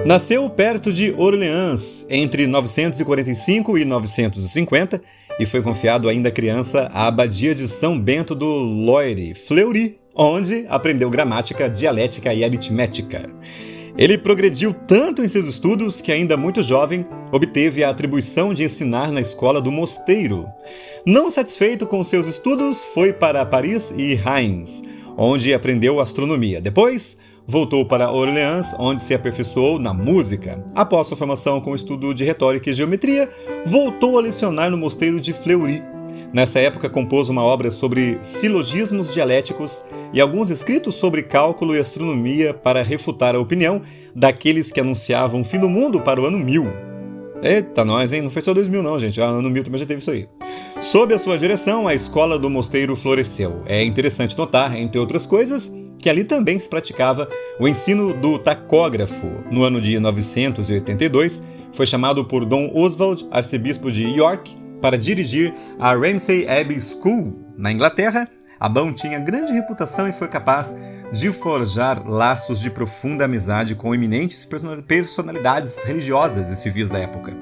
A: Nasceu perto de Orleans entre 945 e 950 e foi confiado ainda criança à abadia de São Bento do Loire, Fleury, onde aprendeu gramática, dialética e aritmética. Ele progrediu tanto em seus estudos que, ainda muito jovem, obteve a atribuição de ensinar na escola do mosteiro. Não satisfeito com seus estudos, foi para Paris e Reims, onde aprendeu astronomia. Depois, voltou para Orleans, onde se aperfeiçoou na música. Após sua formação com estudo de retórica e geometria, voltou a lecionar no mosteiro de Fleury. Nessa época, compôs uma obra sobre silogismos dialéticos e alguns escritos sobre cálculo e astronomia para refutar a opinião daqueles que anunciavam fim do mundo para o ano 1000. Eita, nós, hein? Não foi só 2000 não, gente. Ah, ano 1000 também já teve isso aí. Sob a sua direção, a escola do mosteiro floresceu. É interessante notar, entre outras coisas, que ali também se praticava o ensino do tacógrafo. No ano de 982, foi chamado por Dom Oswald, arcebispo de York, para dirigir a Ramsay Abbey School, na Inglaterra. Abão tinha grande reputação e foi capaz de forjar laços de profunda amizade com eminentes personalidades religiosas e civis da época.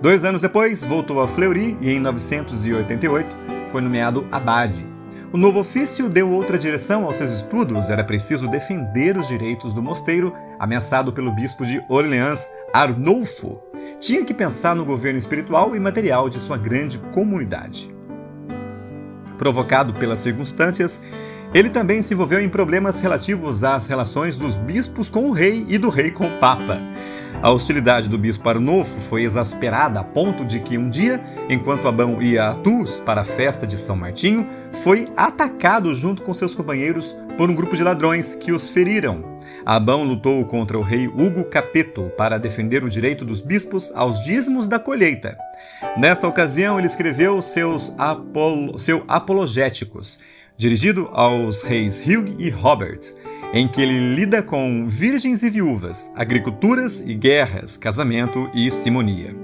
A: Dois anos depois, voltou a Fleury e, em 988, foi nomeado abade. O novo ofício deu outra direção aos seus estudos, era preciso defender os direitos do mosteiro, ameaçado pelo bispo de Orleans, Arnulfo. Tinha que pensar no governo espiritual e material de sua grande comunidade. Provocado pelas circunstâncias, ele também se envolveu em problemas relativos às relações dos bispos com o rei e do rei com o papa. A hostilidade do bispo Arnulfo foi exasperada a ponto de que um dia, enquanto Abão ia a Tours para a festa de São Martinho, foi atacado junto com seus companheiros por um grupo de ladrões que os feriram. Abão lutou contra o rei Hugo Capeto para defender o direito dos bispos aos dízimos da colheita. Nesta ocasião, ele escreveu seus apolo, seu Apologéticos, dirigido aos reis Hugh e Robert, em que ele lida com virgens e viúvas, agriculturas e guerras, casamento e simonia.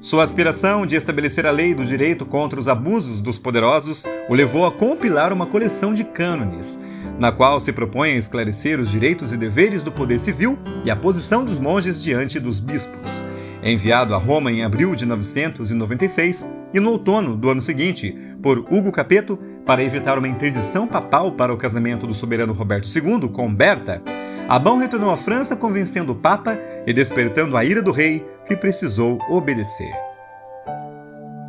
A: Sua aspiração de estabelecer a lei do direito contra os abusos dos poderosos o levou a compilar uma coleção de cânones, na qual se propõe a esclarecer os direitos e deveres do poder civil e a posição dos monges diante dos bispos. Enviado a Roma em abril de 996 e no outono do ano seguinte por Hugo Capeto para evitar uma interdição papal para o casamento do soberano Roberto II com Berta, Abão retornou à França convencendo o Papa e despertando a ira do rei, que precisou obedecer.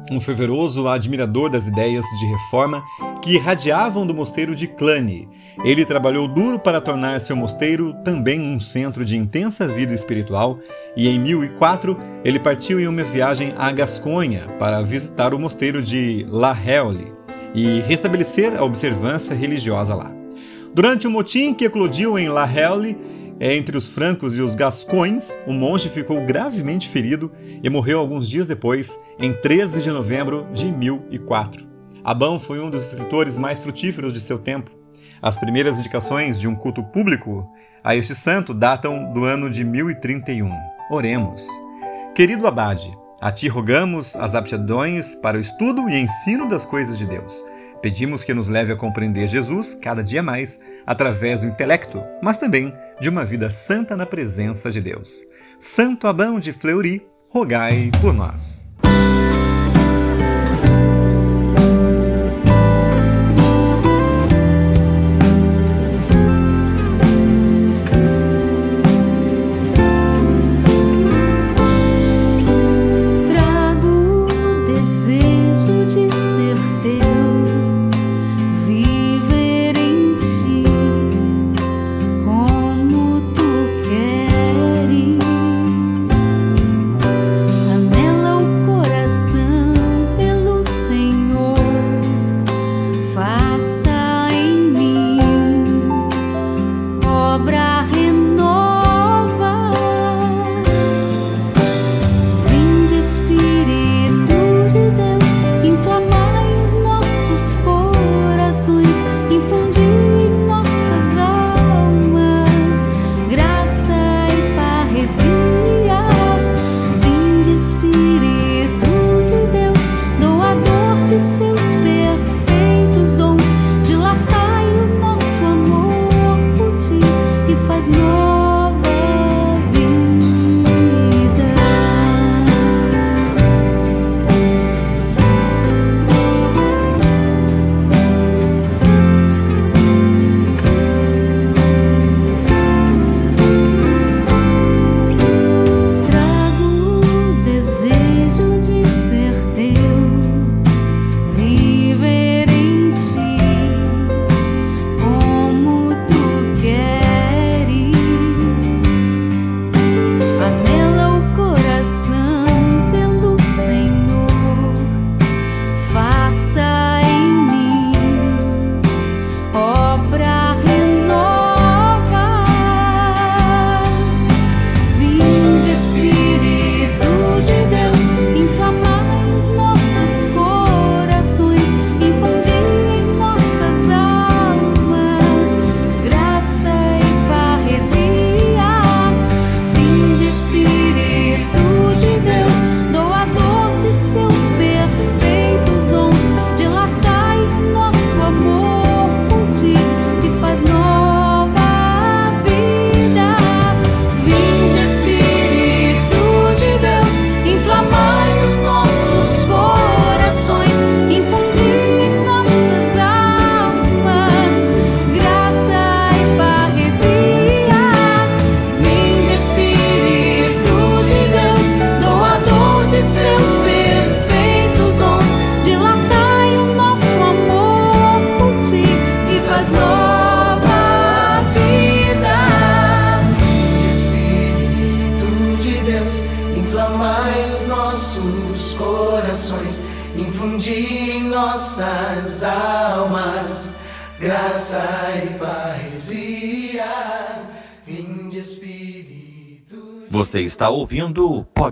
A: Um fervoroso admirador das ideias de reforma que irradiavam do mosteiro de Cluny, ele trabalhou duro para tornar seu mosteiro também um centro de intensa vida espiritual e em 1004 ele partiu em uma viagem à Gasconha para visitar o mosteiro de La Réole e restabelecer a observância religiosa lá. Durante o motim que eclodiu em La Réole, entre os francos e os gascões, o monge ficou gravemente ferido e morreu alguns dias depois, em 13 de novembro de 1004. Abão foi um dos escritores mais frutíferos de seu tempo. As primeiras indicações de um culto público a este santo datam do ano de 1031. Oremos. Querido abade, a ti rogamos as aptidões para o estudo e ensino das coisas de Deus. Pedimos que nos leve a compreender Jesus cada dia mais através do intelecto, mas também de uma vida santa na presença de Deus. Santo Abão de Fleury, rogai por nós.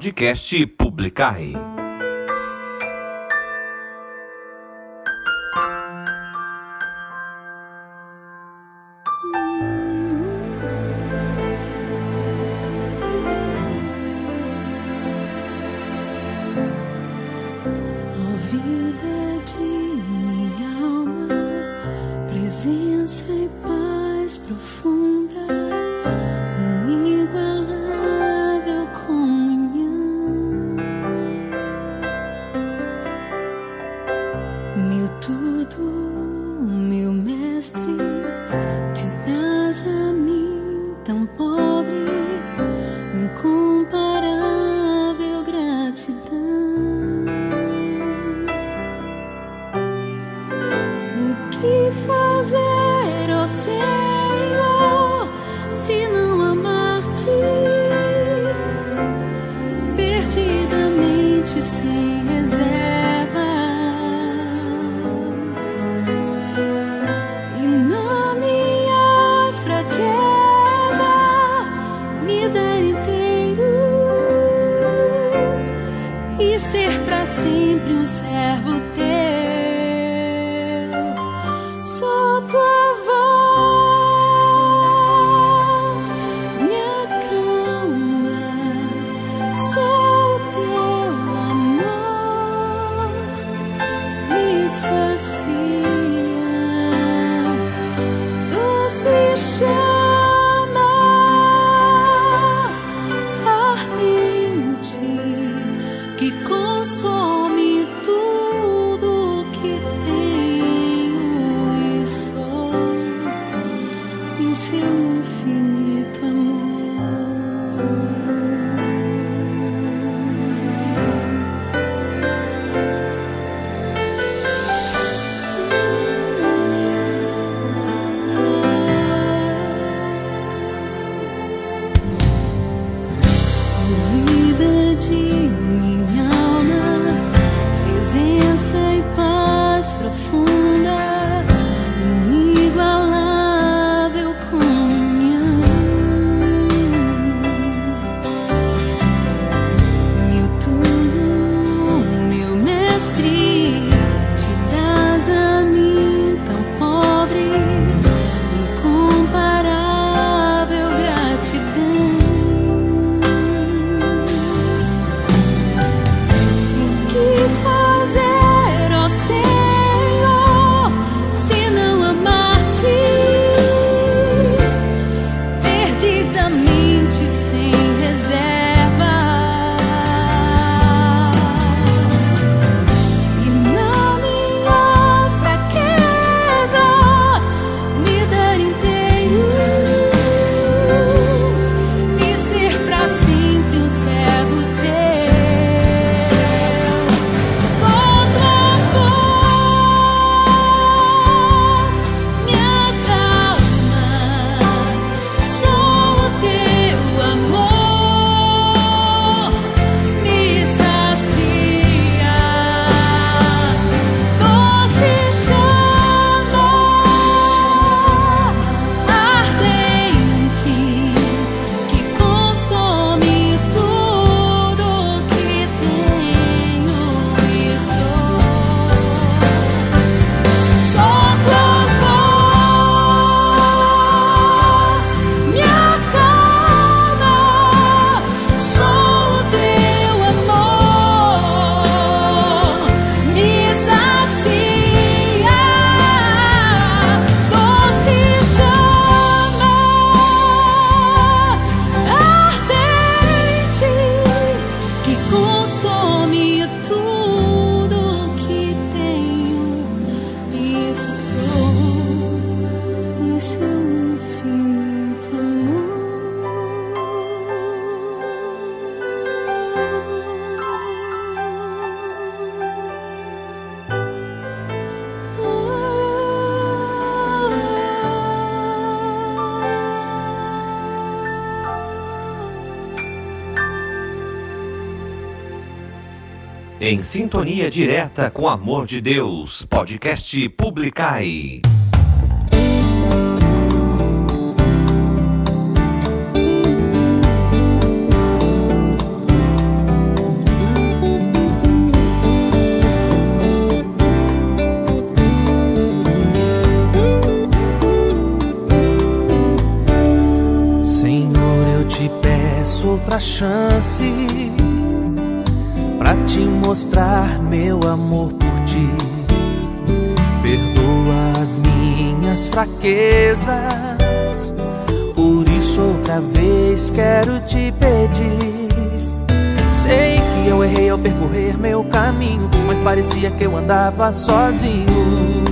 C: Podcast Publicai.
B: Direta com amor de Deus. Podcast Publicai.
J: Amor por ti. Perdoa as minhas fraquezas, por isso outra vez quero te pedir. Sei que eu errei ao percorrer meu caminho, mas parecia que eu andava sozinho.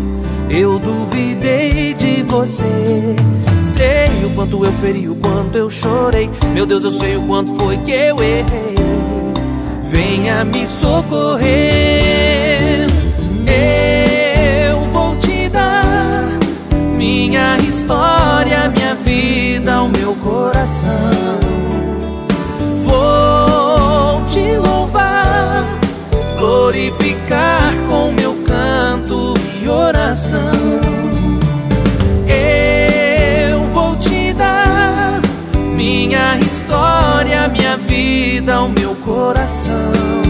J: Eu duvidei de você. Sei o quanto eu feri, o quanto eu chorei. Meu Deus, eu sei o quanto foi que eu errei. Venha me socorrer. Minha história, minha vida, o meu coração. Vou te louvar, glorificar com meu canto e oração. Eu vou te dar minha história, minha vida, o meu coração.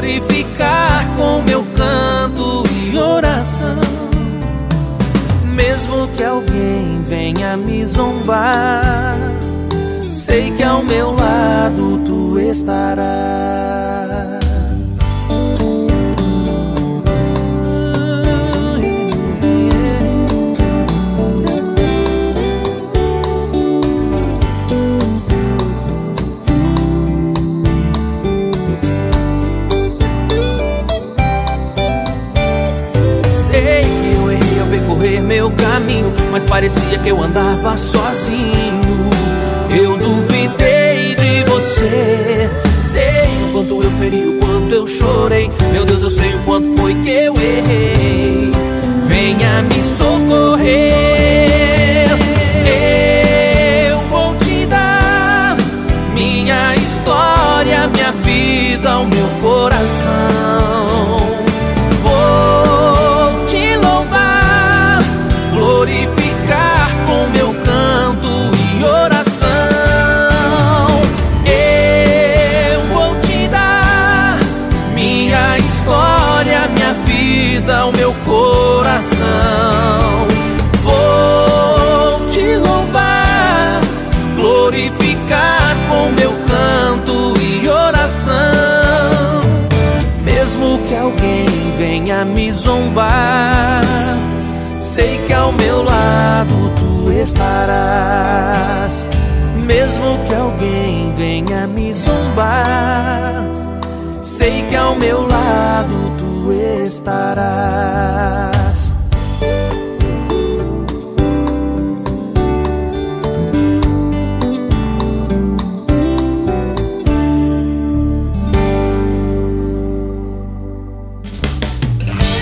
J: Glorificar com meu canto e oração. Mesmo que alguém venha me zombar, sei que ao meu lado tu estarás. Mas parecia que eu andava sozinho. Eu duvidei de você. Sei o quanto eu feri, o quanto eu chorei. Meu Deus, eu sei o quanto foi que eu errei. Venha me socorrer. Coração. Vou te louvar, glorificar com meu canto e oração. Mesmo que alguém venha me zombar, sei que ao meu lado tu estarás. Mesmo que alguém venha me zombar, sei que ao meu lado tu estarás.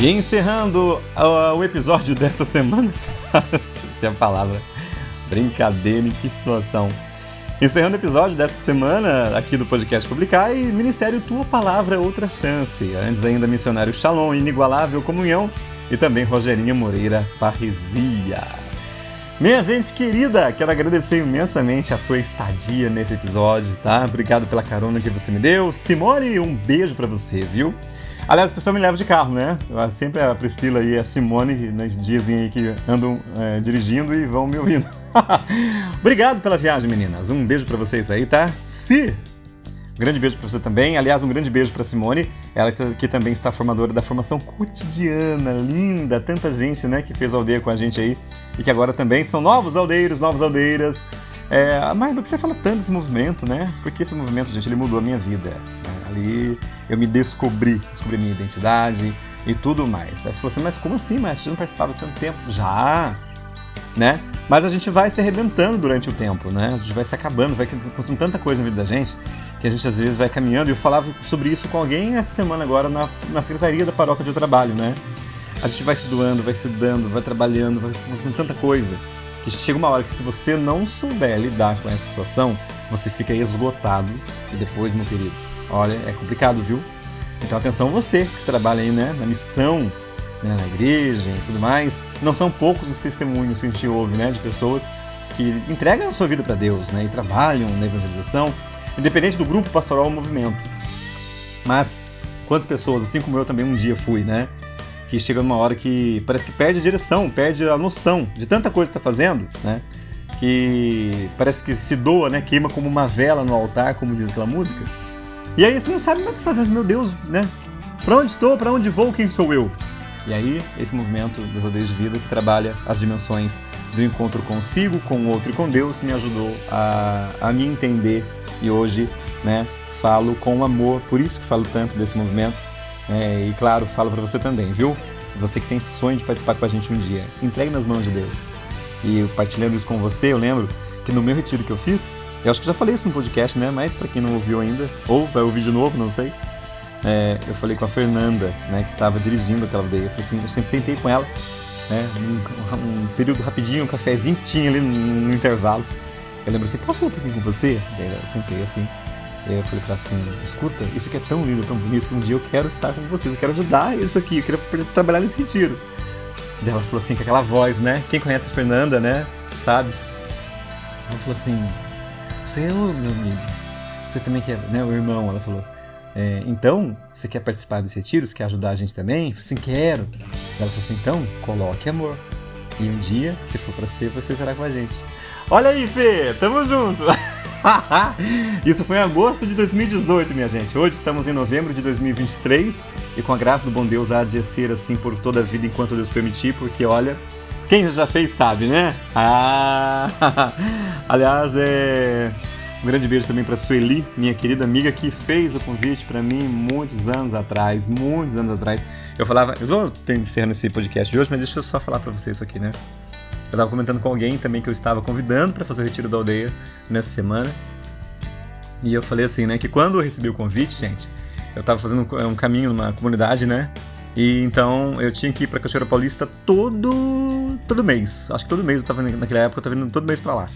A: E encerrando ah, o episódio dessa semana. Esqueci a palavra. Brincadeira, em que situação. Encerrando o episódio dessa semana aqui do podcast Publicar e Ministério Tua Palavra Outra Chance. Antes ainda Missionário Shalom, Inigualável Comunhão e também Rogerinha Moreira Parresia. Minha gente querida, quero agradecer imensamente a sua estadia nesse episódio, tá? Obrigado pela carona que você me deu. Simone, um beijo pra você, viu? Aliás, o pessoal me leva de carro, né? Sempre a Priscila e a Simone, nos dias aí que andam é, dirigindo e vão me ouvindo. Obrigado pela viagem, meninas. Um beijo pra vocês aí, tá? Se um grande beijo para você também. Aliás, um grande beijo para Simone, ela que, também está formadora da formação cotidiana, linda, tanta gente, né, que fez aldeia com a gente aí e que agora também são novos aldeiros, novas aldeiras. É, mas por que você fala tanto desse movimento, né? Porque esse movimento, gente, ele mudou a minha vida. Ali eu me descobri, descobri minha identidade e tudo mais. Aí você falou assim, mas como assim, mas você não participava tanto tempo? Já, né? Mas a gente vai se arrebentando durante o tempo, né? A gente vai se acabando, vai acontecendo tanta coisa na vida da gente que a gente às vezes vai caminhando. E eu falava sobre isso com alguém essa semana agora na, na secretaria da paróquia de trabalho, né? A gente vai se doando, vai se dando, vai trabalhando, vai fazendo tanta coisa que chega uma hora que se você não souber lidar com essa situação, você fica esgotado e depois, meu querido, olha, é complicado, viu? Então atenção você que trabalha aí, né, na missão, né, na igreja e tudo mais. Não são poucos os testemunhos que a gente ouve, né, de pessoas que entregam a sua vida para Deus, né, e trabalham na evangelização, independente do grupo pastoral ou movimento. Mas quantas pessoas, assim como eu também um dia fui, né, que chega numa hora que parece que perde a direção, perde a noção de tanta coisa que está fazendo, né? Que parece que se doa, né? Queima como uma vela no altar, como diz aquela música. E aí você não sabe mais o que fazer, meu Deus, né? Pra onde estou, pra onde vou, quem sou eu? E aí, esse movimento das aldeias de vida que trabalha as dimensões do encontro consigo, com o outro e com Deus, me ajudou a, a me entender. E hoje, né, falo com amor, por isso que falo tanto desse movimento. É, e claro, falo para você também, viu? Você que tem esse sonho de participar com a gente um dia, entregue nas mãos de Deus. E partilhando isso com você, eu lembro que no meu retiro que eu fiz, eu acho que já falei isso no podcast, né? Mas para quem não ouviu ainda, ou vai ouvir de novo, não sei. É, eu falei com a Fernanda, né, que estava dirigindo aquela aldeia. Eu assim, eu sentei com ela, né, um, um período rapidinho, um cafezinho que tinha ali no, no intervalo. Eu lembro assim, posso ir um pouquinho com você? Daí eu sentei assim, eu falei pra ela assim, escuta, isso aqui é tão lindo, tão bonito, que um dia eu quero estar com vocês, eu quero ajudar isso aqui, eu quero trabalhar nesse retiro. Daí ela falou assim, com aquela voz, né? Quem conhece a Fernanda, né? Sabe? Ela falou assim, você é o meu amigo, você também quer, né? O irmão, ela falou. É, então, você quer participar desse retiro? Você quer ajudar a gente também? Eu falei assim, quero. Ela falou assim, então, coloque amor. E um dia, se for pra ser, você será com a gente. Olha aí, Fê, tamo junto. Isso foi em agosto de 2018, minha gente. Hoje estamos em novembro de 2023 e com a graça do bom Deus há de ser assim por toda a vida enquanto Deus permitir, porque olha, quem já fez sabe, né? Ah! Aliás, é um grande beijo também para Sueli, minha querida amiga que fez o convite para mim muitos anos atrás, muitos anos atrás. Eu falava, eu vou encerrando esse podcast de hoje, mas deixa eu só falar para vocês isso aqui, né? Eu estava comentando com alguém também que eu estava convidando para fazer o retiro da aldeia nessa semana. E eu falei assim, né, que quando eu recebi o convite, gente, eu estava fazendo um caminho numa comunidade, né? E então eu tinha que ir para Cachoeira Paulista todo todo mês. Acho que todo mês eu estava naquela época, eu estava indo todo mês para lá.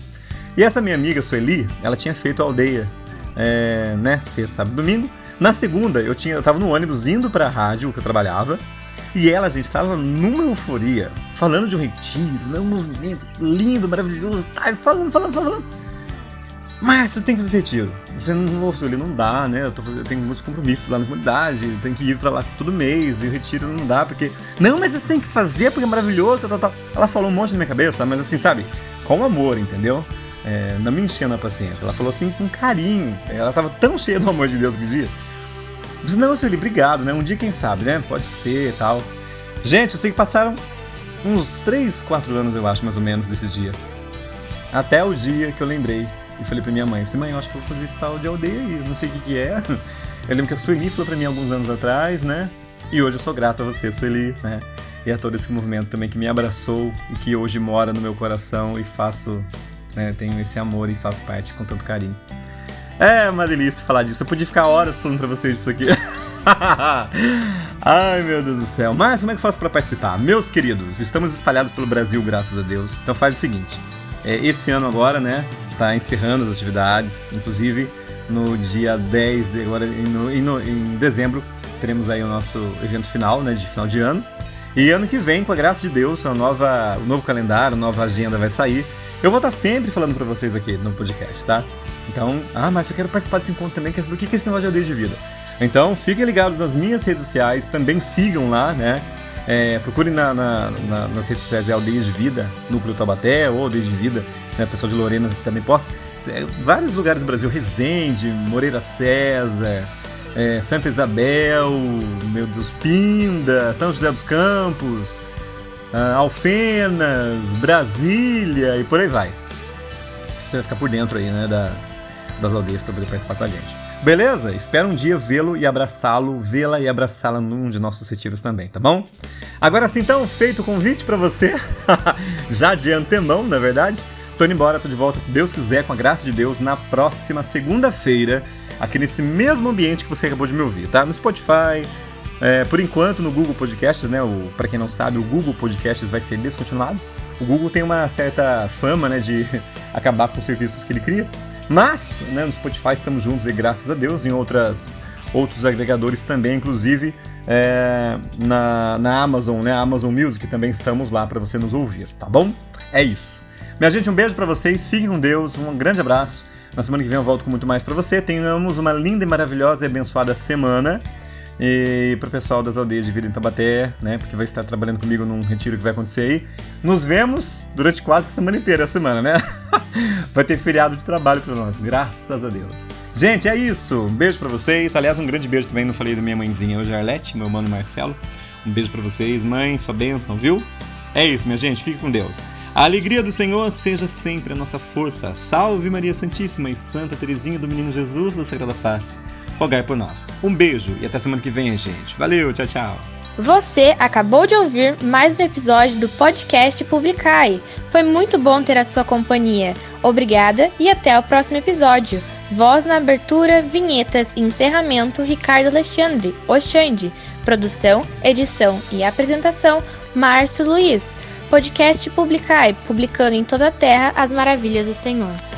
A: E essa minha amiga Sueli, ela tinha feito a aldeia, é, né, sexta, sábado, domingo. Na segunda, eu tinha, eu tava no ônibus indo para a rádio que eu trabalhava. E ela, gente, estava numa euforia, falando de um retiro, né, um movimento lindo, maravilhoso, tá, falando, falando, falando. Mas você tem que fazer retiro. Você não, ô, Sueli, não dá, né? Eu, tô fazendo, eu tenho muitos compromissos lá na comunidade, eu tenho que ir pra lá todo mês, e retiro não dá, porque. Não, mas você tem que fazer porque é maravilhoso, tal, tal, tal. Ela falou um monte na minha cabeça, mas assim, sabe? Com amor, entendeu? É, não me enchendo a paciência. Ela falou assim com carinho. Ela tava tão cheia do amor de Deus que dia. Eu disse, não, Sueli, obrigado, né? Um dia, quem sabe, né? Pode ser e tal. Gente, eu sei que passaram uns 3, 4 anos, eu acho, mais ou menos, desse dia. Até o dia que eu lembrei e falei pra minha mãe, disse, mãe, eu acho que eu vou fazer esse tal de aldeia aí, eu não sei o que que é. Eu lembro que a Sueli falou pra mim alguns anos atrás, né? E hoje eu sou grato a você, Sueli, né? E a todo esse movimento também que me abraçou e que hoje mora no meu coração e faço, né? Tenho esse amor e faço parte com tanto carinho. É uma delícia falar disso. Eu podia ficar horas falando pra vocês disso aqui. Ai, meu Deus do céu. Mas como é que eu faço para participar? Meus queridos, estamos espalhados pelo Brasil, graças a Deus. Então faz o seguinte. É, esse ano agora, né, tá encerrando as atividades. Inclusive, no dia 10 de agora, no, no, em dezembro, teremos aí o nosso evento final, né, de final de ano. E ano que vem, com a graça de Deus, a nova, o novo calendário, a nova agenda vai sair. Eu vou estar sempre falando para vocês aqui no podcast, tá? Então, ah, mas eu quero participar desse encontro também, quer saber o que é esse negócio de aldeia de vida? Então, fiquem ligados nas minhas redes sociais, também sigam lá, né? É, procurem na, na, na, nas redes sociais é Aldeias de Vida, Núcleo Taubaté ou Aldeias de Vida, né? Pessoal de Lorena também posta. É, vários lugares do Brasil, Resende, Moreira César, é, Santa Isabel, meu Deus, Pinda, São José dos Campos, ah, Alfenas, Brasília e por aí vai. Você vai ficar por dentro aí, né, das, das aldeias para poder participar com a gente. Beleza? Espero um dia vê-lo e abraçá-lo, vê-la e abraçá-la num de nossos retiros também, tá bom? Agora sim, então, feito o convite para você, já de antemão, na verdade. Tô indo embora, tô de volta, se Deus quiser, com a graça de Deus, na próxima segunda-feira, aqui nesse mesmo ambiente que você acabou de me ouvir, tá? No Spotify, é, por enquanto no Google Podcasts, né? Para quem não sabe, o Google Podcasts vai ser descontinuado. O Google tem uma certa fama, né, de acabar com os serviços que ele cria. Mas, né, no Spotify estamos juntos e graças a Deus, em outras, outros agregadores também, inclusive é, na, na Amazon, né? Amazon Music também estamos lá para você nos ouvir, tá bom? É isso. Minha gente, um beijo para vocês, fiquem com Deus, um grande abraço. Na semana que vem eu volto com muito mais para você. Tenhamos uma linda e maravilhosa e abençoada semana. E pro pessoal das aldeias de vida em Tabaté, né? Porque vai estar trabalhando comigo num retiro que vai acontecer aí. Nos vemos durante quase que a semana inteira, a semana, né? vai ter feriado de trabalho para nós, graças a Deus. Gente, é isso. Um beijo para vocês. Aliás, um grande beijo também, não falei da minha mãezinha hoje, Arlete, meu mano Marcelo. Um beijo para vocês, mãe, sua bênção, viu? É isso, minha gente. Fique com Deus. A alegria do Senhor seja sempre a nossa força. Salve Maria Santíssima e Santa Teresinha do Menino Jesus da Sagrada Face. Rogai por nós. Um beijo e até semana que vem, gente. Valeu, tchau, tchau.
K: Você acabou de ouvir mais um episódio do podcast Publicai. Foi muito bom ter a sua companhia. Obrigada e até o próximo episódio. Voz na abertura, vinhetas e encerramento Ricardo Alexandre, Oxande. Produção, edição e apresentação Márcio Luiz. Podcast Publicai, publicando em toda a terra as maravilhas do Senhor.